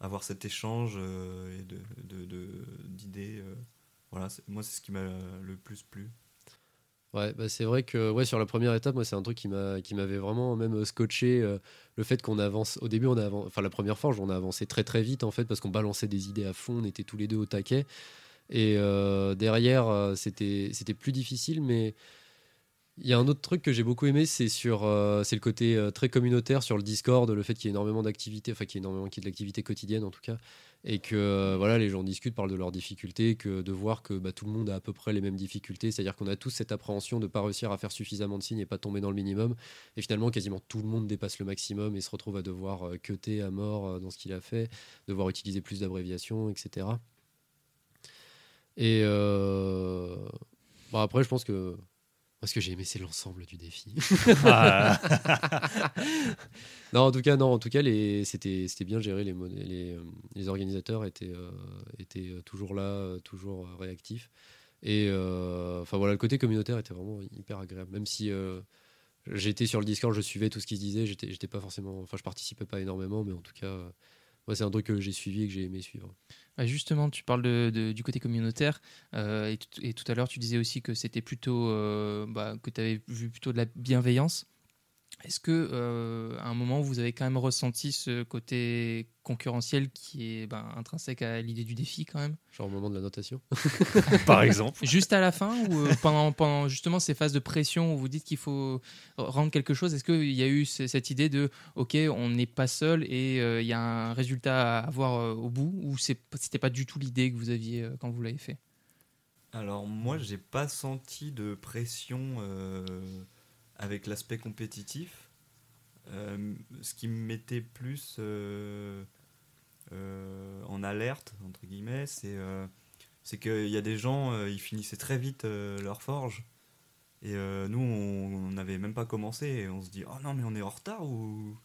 avoir cet échange euh, et de, de- de- d'idées. euh, voilà, moi, c'est ce qui m'a le plus plu. Ouais, bah c'est vrai que ouais, sur la première étape, moi, c'est un truc qui m'a qui m'avait vraiment même euh, scotché le fait qu'on avance. Au début, on a enfin la première fois, on a avancé très très vite en fait parce qu'on balançait des idées à fond, on était tous les deux au taquet. Et euh, derrière, c'était plus difficile, mais il y a un autre truc que j'ai beaucoup aimé, c'est sur euh, c'est le côté euh, très communautaire sur le Discord, le fait qu'il y ait énormément d'activités, enfin qu'il y ait énormément qu'il y ait de l'activité quotidienne en tout cas, et que euh, voilà les gens discutent, parlent de leurs difficultés, que de voir que bah, tout le monde a à peu près les mêmes difficultés, c'est-à-dire qu'on a tous cette appréhension de ne pas réussir à faire suffisamment de signes et pas tomber dans le minimum, et finalement quasiment tout le monde dépasse le maximum et se retrouve à devoir cutter à mort dans ce qu'il a fait, devoir utiliser plus d'abréviations, etc. Et bon, après, je pense que moi, ce que j'ai aimé, c'est l'ensemble du défi. Ah, non, en tout cas, non, en tout cas, les, c'était, c'était bien géré. Les, euh, les organisateurs étaient, euh, étaient euh, toujours là, toujours réactifs. Et euh, enfin voilà, le côté communautaire était vraiment hyper agréable. Même si euh, j'étais sur le Discord, je suivais tout ce qui se disait, j'étais j'étais pas forcément, enfin je participais pas énormément, mais en tout cas, c'est un truc que j'ai suivi et que j'ai aimé suivre. Bah, justement, tu parles du côté communautaire euh, et, tout- et tout à l'heure tu disais aussi que c'était plutôt euh, bah, que tu avais vu plutôt de la bienveillance. Est-ce que euh, à un moment vous avez quand même ressenti ce côté concurrentiel qui est ben, intrinsèque à l'idée du défi quand même? Genre au moment de la notation. Par exemple. Juste à la fin ou euh, pendant, pendant justement ces phases de pression où vous dites qu'il faut rendre quelque chose, est-ce qu'il y a eu ce- cette idée de OK, on n'est pas seul et euh, il y a un résultat à avoir euh, au bout ou c'était pas du tout l'idée que vous aviez euh, quand vous l'avez fait? Alors moi, j'ai pas senti de pression euh, avec l'aspect compétitif. Euh, ce qui me mettait plus euh, euh, en alerte, entre guillemets, c'est qu'il y a des gens, ils finissaient très vite leur forge. Et nous, on n'avait même pas commencé. Et on se dit, oh non, mais on est en retard ou...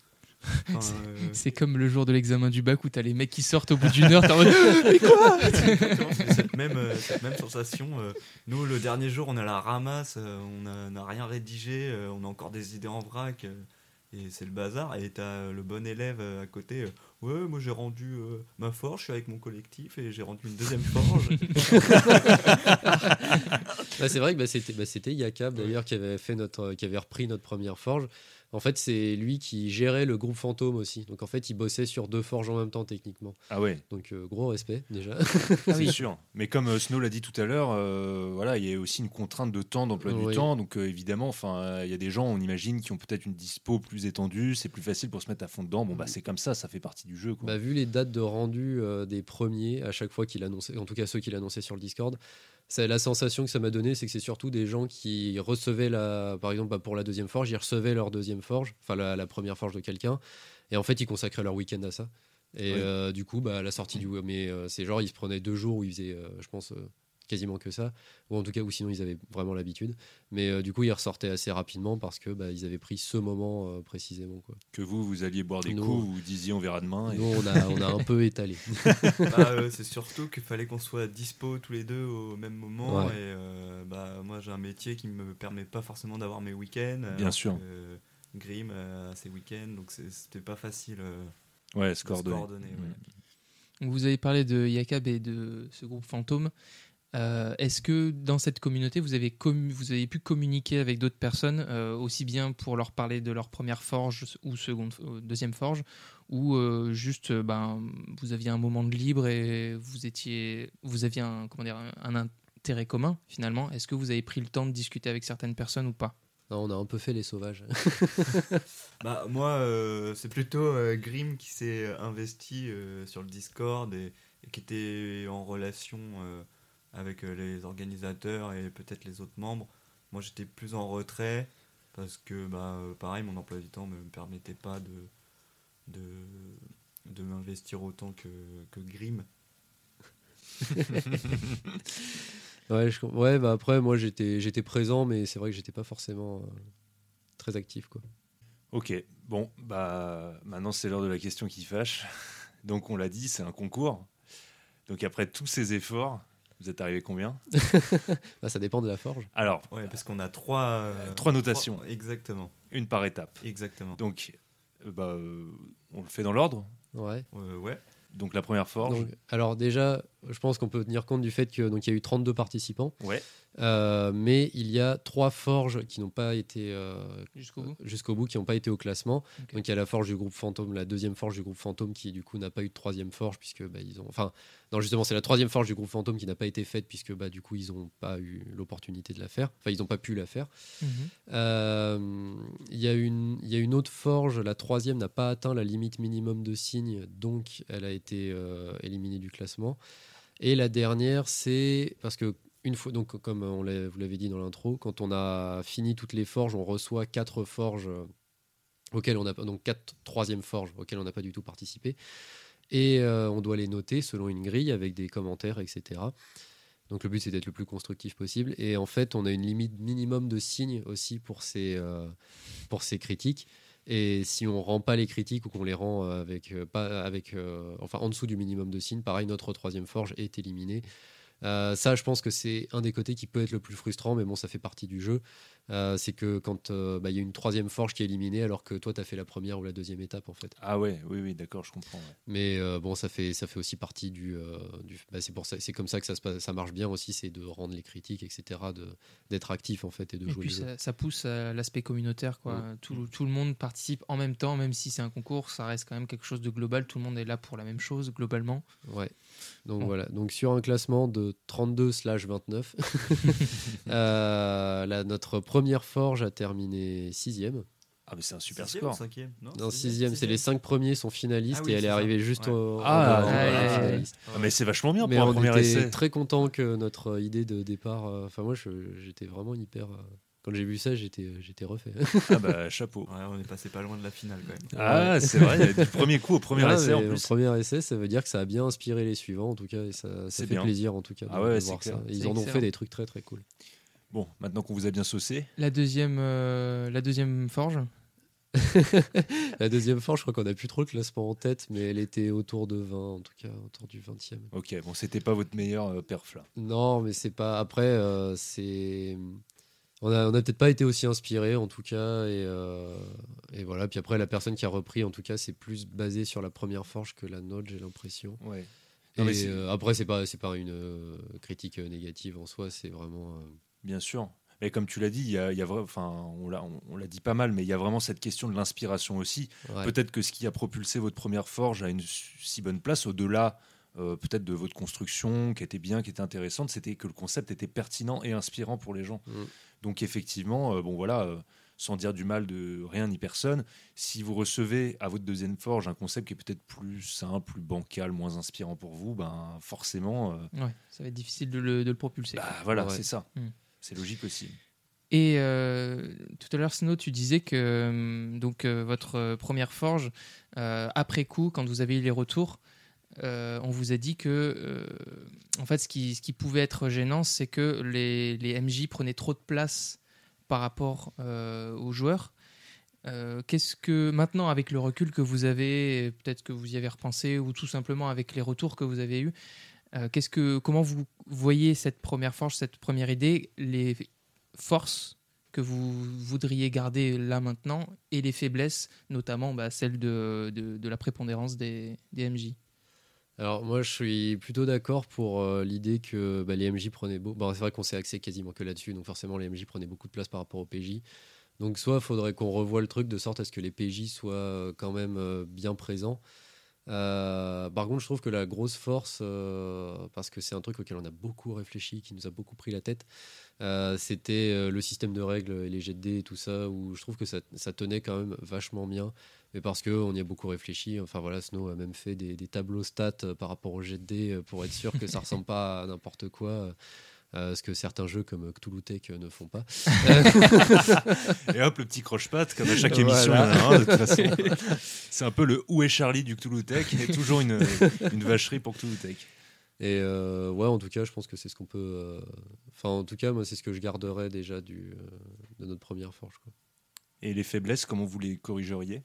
Enfin, euh, C'est comme le jour de l'examen du bac où t'as les mecs qui sortent au bout d'une heure. t'es en mode, Mais quoi cette même, euh, cette même sensation. euh, nous, le dernier jour, on est à la ramasse, on a- n'a rien rédigé, on a encore des idées en vrac, et c'est le bazar. Et t'as le bon élève à côté. ouais, moi j'ai rendu euh, ma forge, je suis avec mon collectif, et j'ai rendu une deuxième forge. Bah, c'est vrai que bah, c'était bah, Yakab d'ailleurs qui avait fait notre qui avait repris notre première forge. En fait, c'est lui qui gérait le groupe fantôme aussi. Donc en fait, il bossait sur deux forges en même temps techniquement. Ah ouais, Donc euh, gros respect déjà. c'est sûr. Mais comme euh, Snow l'a dit tout à l'heure, euh, voilà, il y a aussi une contrainte de temps, d'emploi Oui. du temps. Donc évidemment, enfin, il y a des gens, on imagine, qui ont peut-être une dispo plus étendue. C'est plus facile pour se mettre à fond dedans. Bon bah c'est comme ça, ça fait partie du jeu. Quoi. Bah, vu les dates de rendu des premiers, à chaque fois qu'il annonçait, en tout cas ceux qu'il annonçait sur le Discord, c'est la sensation que ça m'a donné, c'est que c'est surtout des gens qui recevaient la, par exemple, bah, pour la deuxième forge, ils recevaient leur deuxième forge, enfin la, la première forge de quelqu'un, et en fait ils consacraient leur week-end à ça. Et Oui. euh, du coup, bah, à la sortie du, mais euh, c'est genre ils se prenaient deux jours où ils faisaient, euh, je pense. Quasiment que ça ou en tout cas ou sinon ils avaient vraiment l'habitude mais euh, du coup ils ressortaient assez rapidement parce que bah, ils avaient pris ce moment euh, précisément quoi. Que vous, vous alliez boire des Nous- coups, vous disiez on verra demain. et- nous on a, on a un peu étalé Bah, euh, c'est surtout qu'il fallait qu'on soit dispo tous les deux au même moment. Ouais. Et euh, bah, moi, j'ai un métier qui me permet pas forcément d'avoir mes week-ends. Bien sûr. que Grim a ses week-ends, donc c'est- c'était pas facile euh, Ouais, de se coordonner. coordonner. ouais. Vous avez parlé de Yakab et de ce groupe fantôme. Euh, Est-ce que dans cette communauté, vous avez, commu- vous avez pu communiquer avec d'autres personnes, euh, aussi bien pour leur parler de leur première forge ou seconde, euh, deuxième forge, ou euh, juste, ben, vous aviez un moment de libre et vous étiez, vous aviez un, comment dire, un, intérêt commun finalement? Est-ce que vous avez pris le temps de discuter avec certaines personnes ou pas? Non, on a un peu fait les sauvages Bah, moi, euh, c'est plutôt euh, Grim qui s'est investi euh, sur le Discord et, et qui était en relation euh, avec euh, les organisateurs et peut-être les autres membres. Moi, j'étais plus en retrait parce que, bah, euh, pareil, mon emploi du temps ne me permettait pas de, de, de m'investir autant que, que Grim. Ouais, je- ouais bah après, moi j'étais j'étais présent, mais c'est vrai que j'étais pas forcément euh, très actif. Quoi. Ok, bon, bah maintenant c'est l'heure de la question qui fâche. Donc on l'a dit, c'est un concours. Donc après tous ces efforts, vous êtes arrivé combien Bah, ça dépend de la forge. Alors, Ouais, parce qu'on a trois, euh, Trois notations. trois- exactement, une par étape. exactement. Donc, euh, bah, euh, on le fait dans l'ordre. Ouais. Euh, ouais. Donc la première forge. Donc, alors déjà, je pense qu'on peut tenir compte du fait qu'il y a eu 32 participants, Ouais. euh, mais il y a trois forges qui n'ont pas été euh, jusqu'au bout jusqu'au bout, qui n'ont pas été au classement. Donc il y a la forge du groupe fantôme, la deuxième forge du groupe fantôme qui du coup n'a pas eu de troisième forge puisque bah, ils ont, enfin non justement c'est la troisième forge du groupe fantôme qui n'a pas été faite puisque bah du coup ils n'ont pas eu l'opportunité de la faire, enfin ils n'ont pas pu la faire. Mhm. Euh, Il y, a une- il y a une autre forge, la troisième n'a pas atteint la limite minimum de signes, donc elle a été euh, éliminée du classement. Et la dernière, c'est parce que une fois, donc comme on vous l'avez dit dans l'intro, quand on a fini toutes les forges, on reçoit quatre forges euh, auxquelles on donc quatre troisième forges auxquelles on n'a pas du tout participé, et euh, on doit les noter selon une grille avec des commentaires, etc. Donc le but c'est d'être le plus constructif possible. Et en fait, on a une limite minimum de signes aussi pour ces, euh, pour ces critiques. Et si on rend pas les critiques ou qu'on les rend euh, avec, euh, pas avec, euh, enfin en dessous du minimum de signes, pareil, notre troisième forge est éliminée. Ça, je pense que c'est un des côtés qui peut être le plus frustrant, mais bon, ça fait partie du jeu. Euh, c'est que quand euh, bah, il y a une troisième forge qui est éliminée, alors que toi, tu as fait la première ou la deuxième étape, en fait. Ah ouais, oui, oui, d'accord, je comprends. ouais. Mais euh, bon, ça fait, ça fait aussi partie du. euh, du bah, c'est pour ça, c'est comme ça que ça, se passe, ça marche bien aussi, c'est de rendre les critiques, etc., de, d'être actif en fait et de Et jouer. puis ça, ça pousse à l'aspect communautaire. Quoi. Mm. Tout, tout le monde participe en même temps, même si c'est un concours, ça reste quand même quelque chose de global. Tout le monde est là pour la même chose, globalement. Ouais. Donc Bon. voilà. Donc sur un classement de 32 slash 29, euh, là, notre première forge a terminé sixième. Ah, mais c'est un super Sixième ou score. cinquième? Non, Non, sixième, sixième, c'est les cinq premiers sont finalistes Ah oui, et elle est ça. arrivée juste Ouais. au. Ah, ouais, ouais. Ah, mais c'est vachement bien Mais pour un on premier était essai. très content que notre idée de départ. euh, Enfin, moi, j'étais vraiment hyper. euh, Quand j'ai vu ça, j'étais, j'étais refait. Ah bah chapeau. Ouais, on est passé pas loin de la finale quand même. Ah, c'est vrai, il y a du premier coup au premier Ah, essai en le plus. premier essai, ça veut dire que ça a bien inspiré les suivants, en tout cas, et ça, ça C'est fait bien. plaisir, en tout cas, de, Ah ouais, voir clair. ça. Et Ils en ont fait des trucs très très cool. Bon, maintenant qu'on vous a bien saucé, La deuxième, euh, la deuxième forge, La deuxième fois, je crois qu'on a plus trop le classement en tête, mais elle était autour de 20, en tout cas, autour du 20e. ok, bon, c'était pas votre meilleur euh, perf là. Non, mais c'est pas. Après, euh, c'est. On a, on a peut-être pas été aussi inspiré, en tout cas, et, euh, et voilà. Puis après, la personne qui a repris, en tout cas, c'est plus basé sur la première forge que la nôtre, j'ai l'impression. Ouais. Non, Et euh, après, c'est pas, c'est pas une euh, critique négative en soi, c'est vraiment. Bien sûr. Mais comme tu l'as dit, il y a, y a enfin, on l'a, on, on l'a dit pas mal, mais il y a vraiment cette question de l'inspiration aussi. ouais. Peut-être que ce qui a propulsé votre première forge à une si bonne place, au-delà euh, peut-être de votre construction qui était bien, qui était intéressante, c'était que le concept était pertinent et inspirant pour les gens. Mm. Donc effectivement, euh, bon voilà, euh, sans dire du mal de rien ni personne, si vous recevez à votre deuxième forge un concept qui est peut-être plus simple, plus bancal, moins inspirant pour vous, ben forcément, euh, ouais, ça va être difficile de le, de le propulser. bah, voilà, Ouais. c'est ça. Mm. C'est logique aussi. Et euh, tout à l'heure, Snow, tu disais que donc euh, votre première forge, euh, après coup, quand vous avez eu les retours, euh, on vous a dit que, euh, en fait, ce qui, pouvait être gênant, c'est que les, MJ prenaient trop de place par rapport euh, aux joueurs. Qu'est-ce que maintenant, avec le recul que vous avez, peut-être que vous y avez repensé, ou tout simplement avec les retours que vous avez eus, qu'est-ce que, comment vous voyez cette première forge, cette première idée, les forces que vous voudriez garder là maintenant et les faiblesses, notamment bah, celle de la prépondérance des, des MJ. Alors moi je suis plutôt d'accord pour euh, l'idée que bah, les MJ prenaient beau. Bon, c'est vrai qu'on s'est axé quasiment que là-dessus, donc forcément les MJ prenaient beaucoup de place par rapport aux PJ. Donc soit il faudrait qu'on revoie le truc de sorte à ce que les PJ soient euh, quand même euh, bien présents. Par contre je trouve que la grosse force, parce que c'est un truc auquel on a beaucoup réfléchi, qui nous a beaucoup pris la tête, euh, c'était euh, le système de règles et les jets de dés et tout ça, où je trouve que ça, ça tenait quand même vachement bien mais parce qu'on y a beaucoup réfléchi. Enfin voilà, Snow a même fait des, des tableaux stats euh, par rapport au jet de dés pour être sûr que ça ressemble pas à n'importe quoi. euh, ce que certains jeux comme Cthulhu Tech ne font pas. Et hop, le petit croche-patte, comme à chaque émission, Voilà. de toute façon. C'est un peu le Où est Charlie? du Cthulhu Tech, et toujours une, une vacherie pour Cthulhu Tech. Et euh, ouais, en tout cas, je pense que c'est ce qu'on peut. euh, Enfin, en tout cas, moi, c'est ce que je garderais déjà du, euh, de notre première forge. Quoi. Et les faiblesses, comment vous les corrigeriez?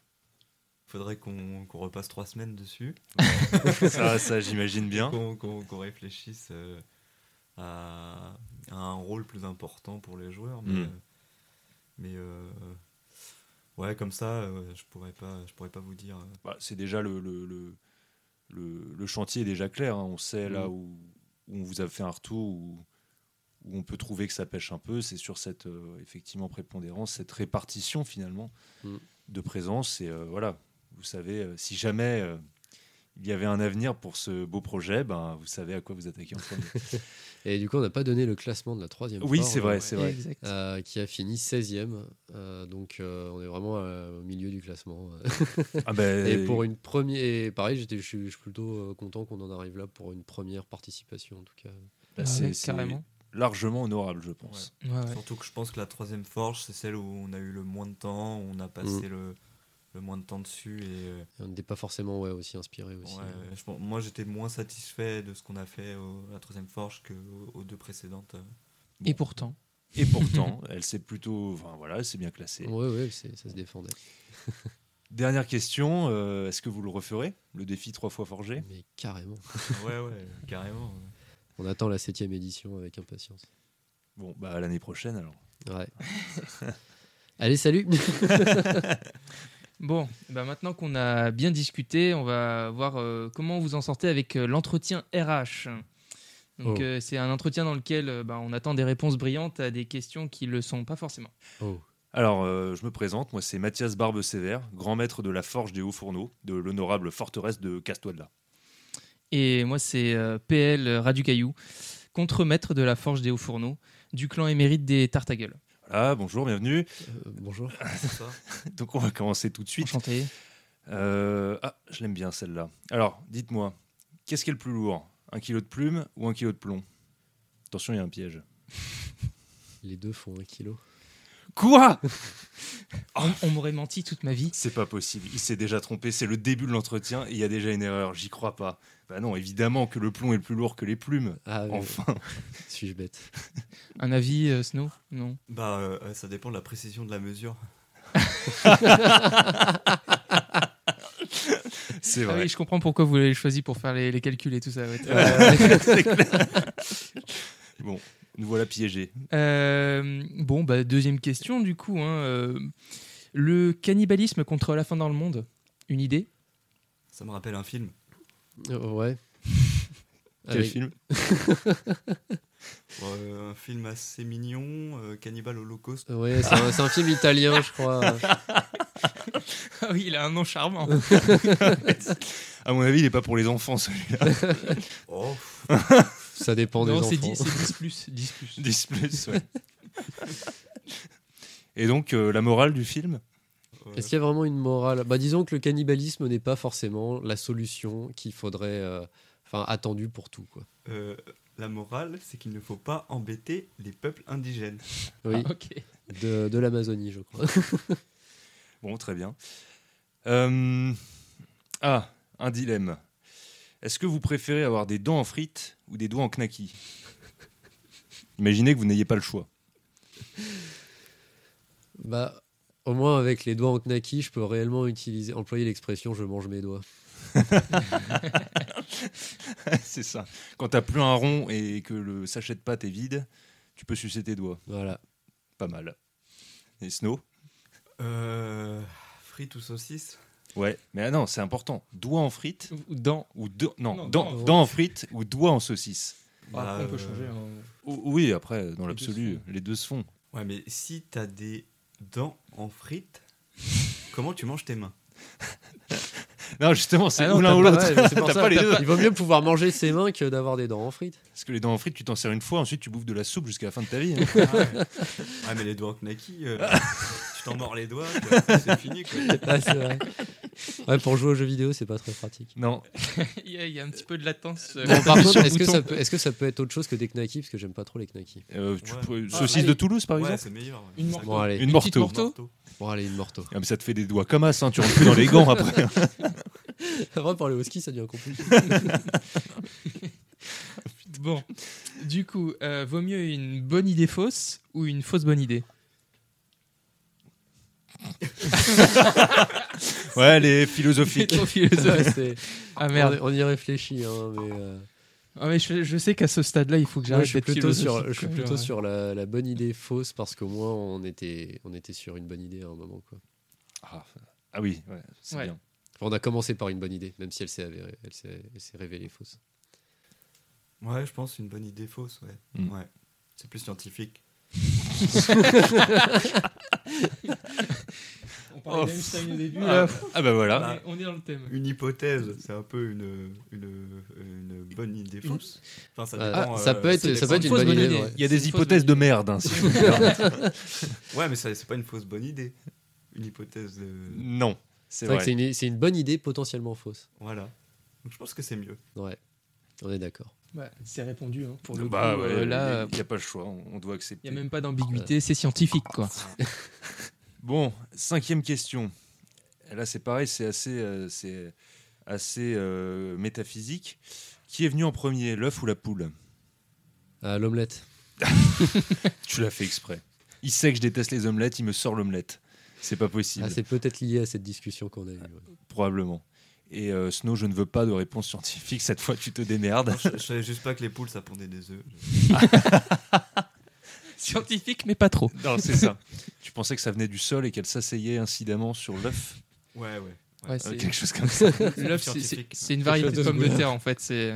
Faudrait qu'on repasse trois semaines dessus, Ça, ça j'imagine bien. qu'on réfléchisse euh, à, à un rôle plus important pour les joueurs. Mais, Mm. euh, mais euh, ouais, comme ça, euh, je pourrais pas, je pourrais pas vous dire. Bah, c'est déjà le, le, le, le- le chantier est déjà clair. hein. On sait là Mm. où, où on vous a fait un retour, où, où on peut trouver que ça pêche un peu. C'est sur cette euh, effectivement prépondérance, cette répartition finalement Mm. de présence. Et euh, voilà, vous savez, euh, si jamais il y avait un avenir pour ce beau projet, ben, vous savez à quoi vous attaquer en premier. Et du coup, on n'a pas donné le classement de la troisième oui, c'est vrai, euh, c'est vrai. Exact. euh, qui a fini 16e. euh, donc, euh, on est vraiment au milieu du classement. Ah ben, Et pour une première, pareil, j'étais, je suis, plutôt content qu'on en arrive là pour une première participation en tout cas. bah, Ouais, c'est carrément. largement honorable, je pense. Ouais, ouais. Surtout que je pense que la troisième forge, c'est celle où on a eu le moins de temps, où on a passé le, le moins de temps dessus. Et, euh, Et on n'était pas forcément ouais, aussi inspiré aussi. ouais, euh. je pense- moi, j'étais moins satisfait de ce qu'on a fait au- à la troisième forge que aux, deux précédentes. euh. Et pourtant, Et pourtant, elle s'est plutôt, enfin voilà, elle s'est bien classée. Ouais, ouais, c'est- ça se défendait. Dernière question, euh, est-ce que vous le referez, le défi trois fois forgé? Mais carrément. ouais, ouais, carrément. On attend la septième édition avec impatience. Bon, bah à l'année prochaine alors. Ouais. Allez, salut Bon, bah maintenant qu'on a bien discuté, on va voir euh, comment vous en sortez avec euh, l'entretien RH. Donc Oh. euh, c'est un entretien dans lequel bah, on attend des réponses brillantes à des questions qui le sont pas forcément. Oh. Alors, je me présente, moi c'est Mathias Barbe-Sévère, grand maître de la forge des Hauts-Fourneaux, de l'honorable forteresse de Castois-de-la. Et moi c'est PL Raducaillou, contremaître de la Forge des Hauts-Fourneaux, du clan émérite des Tartagueules. Voilà, bonjour, bienvenue. Euh, bonjour. Donc on va commencer tout de suite. Enchanté. Euh, ah, je l'aime bien celle-là. Alors, dites-moi, qu'est-ce qui est le plus lourd? Un kilo de plume ou un kilo de plomb? Attention, il y a un piège. Les deux font un kilo. Quoi? On, on m'aurait menti toute ma vie. C'est pas possible, il s'est déjà trompé, c'est le début de l'entretien et il y a déjà une erreur, j'y crois pas. Bah non, évidemment que le plomb est plus lourd que les plumes. Ah, Enfin, suis-je bête? Un avis, euh, Snow? Non. Bah, euh, ça dépend de la précision de la mesure. c'est Ah vrai. oui, je comprends pourquoi vous l'avez choisi pour faire les, les calculs et tout ça. ouais. C'est clair. Bon, nous voilà piégés. Euh, bon, bah, deuxième question du coup. hein, euh, le cannibalisme contre la faim dans le monde, une idée? Ça me rappelle un film. Euh, Ouais. Quel Avec- film Euh, un film assez mignon, euh, Cannibal Holocaust. Ouais, c'est un, film italien, je crois. Ah oui, il a un nom charmant. À mon avis, il est pas pour les enfants celui-là. Oh, Ça dépend des non, enfants. c'est 10, c'est 10 plus. 10 plus. 10 plus, ouais. Et donc, euh, la morale du film? Est-ce qu'il y a vraiment une morale? Bah, Disons que le cannibalisme n'est pas forcément la solution qu'il faudrait. euh, Enfin, attendue pour tout, quoi. euh, la morale, c'est qu'il ne faut pas embêter les peuples indigènes. Oui, Ah, ok. de, de l'Amazonie, je crois. Bon, très bien. Euh, Ah, un dilemme. Est-ce que vous préférez avoir des dents en frites ou des doigts en knacky? Imaginez que vous n'ayez pas le choix. bah, au moins, avec les doigts en knacky, je peux réellement utiliser, employer l'expression je mange mes doigts. C'est ça. Quand t'as plus un rond et que le sachet de pâte est vide, tu peux sucer tes doigts. Voilà. Pas mal. Et Snow? Euh, frites ou saucisses? Ouais, mais ah non, c'est important. Doigts en frites Ou Dans. ou do- non, Non, dents, dents. dents en frites ou doigts en saucisse. Bah, Après, on peut euh, changer. hein. O- Oui, après, dans l'absolu, les deux se font. Ouais, mais si t'as des dents en frites, comment tu manges tes mains Non, justement, c'est Ah non, ou l'un t'as ou pas- l'autre. Ouais, mais c'est pour T'as ça, pas les t'as deux. Il vaut mieux pouvoir manger ses mains que d'avoir des dents en frites. Parce que les dents en frites, tu t'en sers une fois, ensuite tu bouffes de la soupe jusqu'à la fin de ta vie. hein. ah, ouais. Ah, mais les doigts en knacky, euh, tu t'en mords les doigts, c'est fini. Quoi. Ah, c'est vrai. Ouais, pour jouer aux jeux vidéo, c'est pas très pratique. non, il, y a, il y a un petit peu de latence. euh, est-ce que, ça peut, est-ce que ça peut être autre chose que des knackis Parce que j'aime pas trop les knackis. euh, tu Ouais. peux- Ah, saucisse allez. de Toulouse par Ouais, exemple c'est meilleur. ouais. Une Ça- Bon, allez. Une Une petite morteau. morteau Bon, allez, une morteau. Ah, mais ça te fait des doigts comme as, hein, tu rentres plus dans les gants après. Après, parler au ski, ça devient compliqué. Bon, du coup, euh, vaut mieux une bonne idée fausse ou une fausse bonne idée? Ouais, les philosophiques. Trop philosophe. Ouais, c'est- Ah merde. on y réfléchit, hein, mais, euh, Ah, mais je, je sais qu'à ce stade-là, il faut que j'arrête je suis plutôt sur, je suis plutôt sur la, la bonne idée fausse parce qu'au moins on était, on était sur une bonne idée à un moment. Quoi. Ah, ah oui, ouais, c'est Ouais. bien. Enfin, on a commencé par une bonne idée, même si elle s'est avérée- elle s'est elle s'est révélée fausse. Ouais, je pense une bonne idée fausse, ouais. Mm. ouais. C'est plus scientifique. Parlait d'Einstein au début. Ah, ah bah voilà. Ah. on est dans le thème. Une hypothèse, c'est un peu une, une, une bonne idée fausse. Enfin, ça, Ah, dépend, ça euh, peut être- ça peut être une bonne idée, ouais. Il y a des hypothèses de bonne idée. merde. hein, si. Ouais, mais c'est pas une fausse bonne idée. Une hypothèse. de- non, c'est vrai vrai. que c'est une, bonne idée potentiellement fausse. Voilà. Donc je pense que c'est mieux. Ouais, on est d'accord. Ouais, c'est répondu hein, pour le Bah coup. ouais, euh, là, il n'y a pas le choix, on, on doit accepter. il n'y a même pas d'ambiguïté, c'est scientifique quoi. Bon, cinquième question. Là, c'est pareil, c'est assez, euh, c'est assez euh, métaphysique. Qui est venu en premier, l'œuf ou la poule? Ah, L'omelette. Tu l'as fait exprès. Il sait que je déteste les omelettes, il me sort l'omelette. C'est pas possible, Ah, c'est peut-être lié à cette discussion qu'on a eue. ouais. probablement. Et euh, Snow, je ne veux pas de réponse scientifique. Cette fois, tu te démerdes. Non, je, je savais juste pas que les poules ça pondait des œufs. Scientifique, mais pas trop. Non, c'est ça. tu pensais que ça venait du sol et qu'elle s'asseyait incidemment sur l'œuf Ouais, ouais. Ouais, Euh, c'est- Quelque chose comme ça. L'œuf, c'est- une variété de pommes de terre en fait. C'est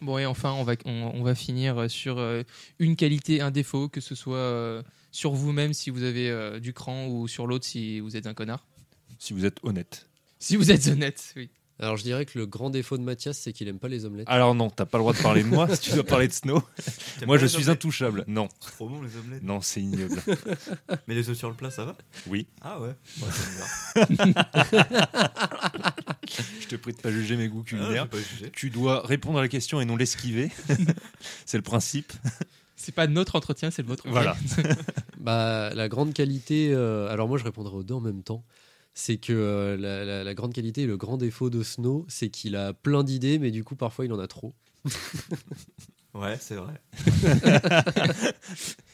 bon et enfin on va on, on va finir sur euh, une qualité, un défaut, que ce soit euh, sur vous-même si vous avez euh, du cran ou sur l'autre si vous êtes un connard. Si vous êtes honnête. Si vous êtes honnête, oui. Alors je dirais que le grand défaut de Mathias, c'est qu'il aime pas les omelettes. Alors non, t'as pas le droit de parler de moi. tu dois parler de Snow. Moi, je suis intouchable. Non, C'est trop bon les omelettes. non, c'est ignoble. Mais les œufs sur le plat, ça va? Oui, Ah ouais. Je te prie de pas juger mes goûts Ah, culinaires. Tu dois répondre à la question et non l'esquiver. c'est le principe. C'est pas notre entretien, c'est le vôtre. Voilà. Bah, la grande qualité, euh, alors moi je répondrai aux deux en même temps, c'est que euh, la, la- la grande qualité et le grand défaut de Snow, c'est qu'il a plein d'idées, mais du coup parfois il en a trop. Ouais, c'est vrai.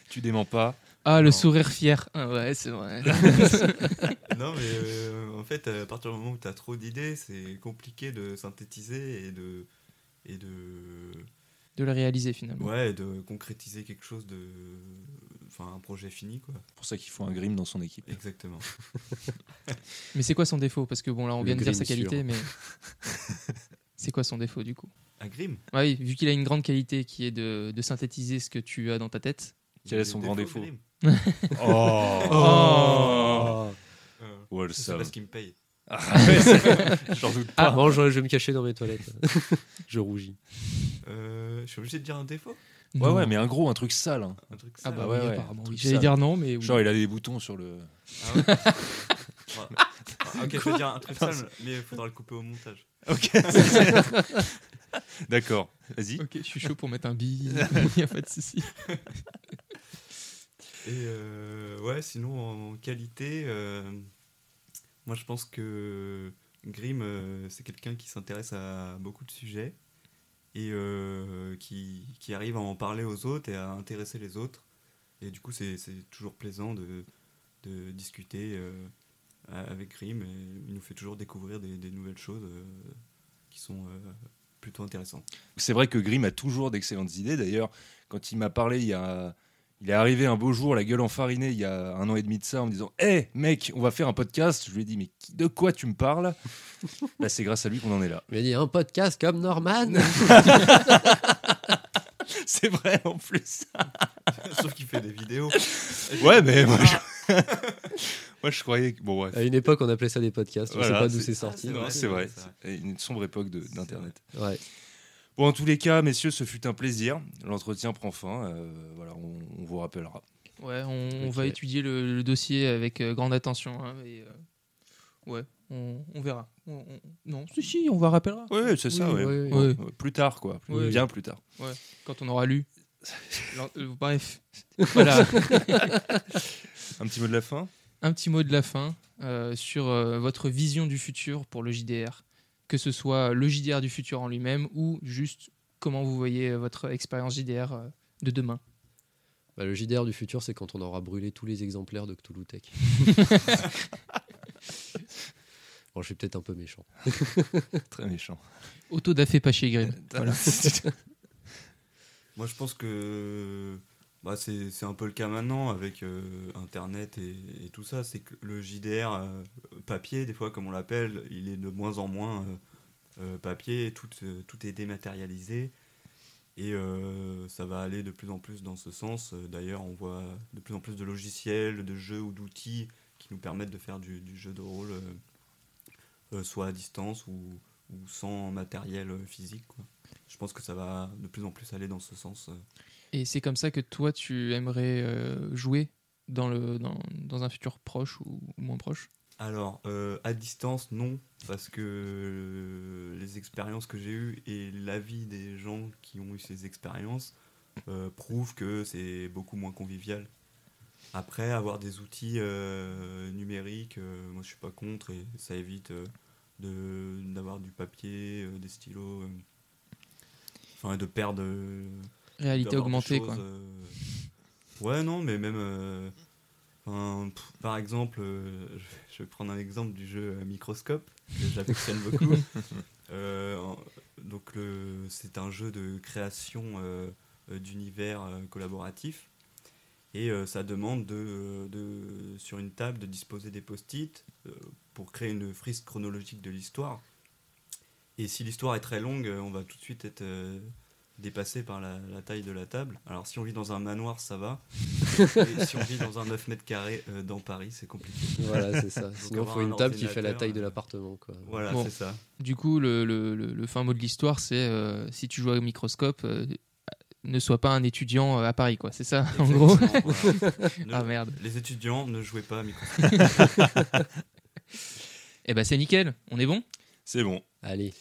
Tu déments pas. Ah le Non. sourire fier. Ah, ouais, c'est vrai. non, mais euh, en fait, à partir du moment où tu as trop d'idées, c'est compliqué de synthétiser et de. Et de. de le réaliser finalement. Ouais, de concrétiser quelque chose de. Enfin, un projet fini, quoi. C'est pour ça qu'il faut un grim dans son équipe. Exactement. Mais c'est quoi son défaut? Parce que bon là on Le vient de dire sa qualité, sûr. mais c'est quoi son défaut du coup? Un grim Ah Oui, vu qu'il a une grande qualité qui est de, de synthétiser ce que tu as dans ta tête. Quel est son grand défaut Oh, Oh. Le C'est parce qu'il me paye. Ah J'en doute Ah pas. bon, je, je vais me cacher dans mes toilettes. je rougis. Euh, je suis obligé de dire un défaut? Ouais, Non. ouais, mais un gros, un truc sale. hein. Un truc Ah sale. bah ouais, apparemment. oui. J'allais dire non, mais oui. Genre, il a des boutons sur le. Ah ouais Ouais. Ah, Ok, je vais dire un truc sale, mais il faudra le couper au montage. Ok. D'accord. Vas-y. Ok, je suis chaud pour mettre un bille. Il n'y a pas de souci. Et euh, ouais, sinon en qualité, euh, moi je pense que Grimm, euh, c'est quelqu'un qui s'intéresse à beaucoup de sujets euh, qui, qui arrive à en parler aux autres et à intéresser les autres. Et du coup, c'est toujours plaisant de, de discuter euh, avec Grimm et il nous fait toujours découvrir des, nouvelles choses euh, qui sont plutôt intéressantes. C'est vrai que Grimm a toujours d'excellentes idées. D'ailleurs, quand il m'a parlé, il y a. Il est arrivé un beau jour, la gueule enfarinée, il y a un an et demi de ça, en me disant Hé, mec, on va faire un podcast. Je lui ai dit Mais de quoi tu me parles? Là, c'est grâce à lui qu'on en est là. Mais il a un podcast comme Norman. C'est vrai en plus. Sauf qu'il fait des vidéos. Ouais, mais moi je, moi, je croyais que. Bon, bref. à une époque, on appelait ça des podcasts. On Voilà, sait pas d'où c'est- sorti. Ah, c'est vrai. vrai, c'est vrai. Une sombre époque de- d'Internet. Ouais. Bon, en tous les cas, messieurs, ce fut un plaisir. L'entretien prend fin. euh, voilà, on, on vous rappellera. Ouais, on, va étudier le, le dossier avec euh, grande attention. hein, et, euh, ouais, on, on verra. On- on- non, si, si, on va rappellera. Oui, c'est ça, Oui, ouais. Ouais, Plus tard, quoi. Plus-. Bien plus tard. Quand on aura lu. Euh, Bref, voilà. Un petit mot de la fin? Un petit mot de la fin euh, sur euh, votre vision du futur pour le JDR. Que ce soit le JDR du futur en lui-même ou juste comment vous voyez euh, votre expérience JDR euh, de demain. Bah, le JDR du futur, c'est quand on aura brûlé tous les exemplaires de Cthulhu Tech. bon, je suis peut-être un peu méchant. Très méchant. Autodafé pas chez Grimm. Voilà. Moi, je pense que bah, c'est un peu le cas maintenant avec euh, Internet et, tout ça. C'est que le JDR euh, papier, des fois, comme on l'appelle, il est de moins en moins euh, papier. Tout, tout est dématérialisé. Et ça va aller de plus en plus dans ce sens. D'ailleurs, on voit de plus en plus de logiciels, de jeux ou d'outils qui nous permettent de faire du, jeu de rôle, soit à distance ou, ou sans matériel physique. quoi. Je pense que ça va de plus en plus aller dans ce sens. Et c'est comme ça que toi, tu aimerais euh, jouer dans, le, dans, dans un futur proche ou moins proche? Alors, euh, à distance, non, parce que euh, les expériences que j'ai eues et l'avis des gens qui ont eu ces expériences prouvent que c'est beaucoup moins convivial. Après, avoir des outils numériques, moi je suis pas contre et ça évite d'avoir du papier, des stylos, enfin de perdre. Réalité augmentée, choses, quoi. euh, Ouais, non, mais même. euh, Enfin, par exemple, euh, je- vais prendre un exemple du jeu Microscope, que j'affectionne beaucoup. Donc, le- c'est un jeu de création d'univers collaboratif. Et euh, ça demande de, de- sur une table de disposer des post-it euh, pour créer une frise chronologique de l'histoire. Et si l'histoire est très longue, on va tout de suite être euh, dépassé par la, la taille de la table. Alors si on vit dans un manoir, ça va. Et si on vit dans un 9 mètres carrés euh, dans Paris, c'est compliqué. Voilà, c'est ça. Sinon, il faut un une table qui fait la taille de euh, l'appartement. quoi. Voilà, Bon. c'est ça. Du coup, le, le- le- le fin mot de l'histoire, c'est euh, si tu joues au microscope, euh, ne sois pas un étudiant à Paris, quoi. C'est ça, en gros Exactement, voilà. Ne- Ah merde. Les étudiants ne jouez pas à Microsoft. Eh ben, c'est nickel. On est bon? C'est bon. Allez.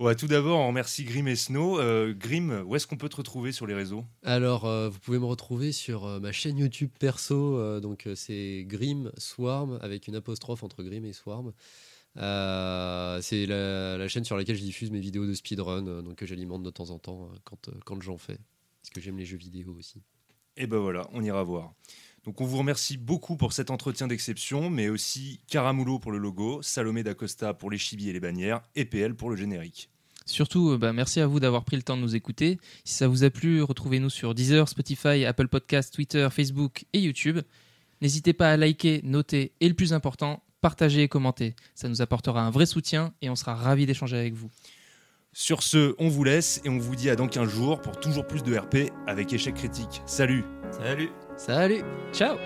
Ouais, tout d'abord, on remercie Grim et Snow. Euh, Grim, où est-ce qu'on peut te retrouver sur les réseaux? Alors, euh, vous pouvez me retrouver sur euh, ma chaîne YouTube perso. euh, donc, c'est Grim Swarm avec une apostrophe entre Grim et Swarm. C'est la, la chaîne sur laquelle je diffuse mes vidéos de speedrun, donc que j'alimente de temps en temps quand, quand j'en fais. Parce que j'aime les jeux vidéo aussi. Et ben voilà, on ira voir. Donc on vous remercie beaucoup pour cet entretien d'exception, mais aussi Caramulo pour le logo, Salomé d'Acosta pour les chibis et les bannières, et PL pour le générique. Surtout, euh, bah, merci à vous d'avoir pris le temps de nous écouter. Si ça vous a plu, retrouvez-nous sur Deezer, Spotify, Apple Podcasts, Twitter, Facebook et YouTube. N'hésitez pas à liker, noter et le plus important, partager et commenter. Ça nous apportera un vrai soutien et on sera ravis d'échanger avec vous. Sur ce, on vous laisse et on vous dit à dans 15 jours pour toujours plus de RP avec échec critique. Salut Salut Salut. Ciao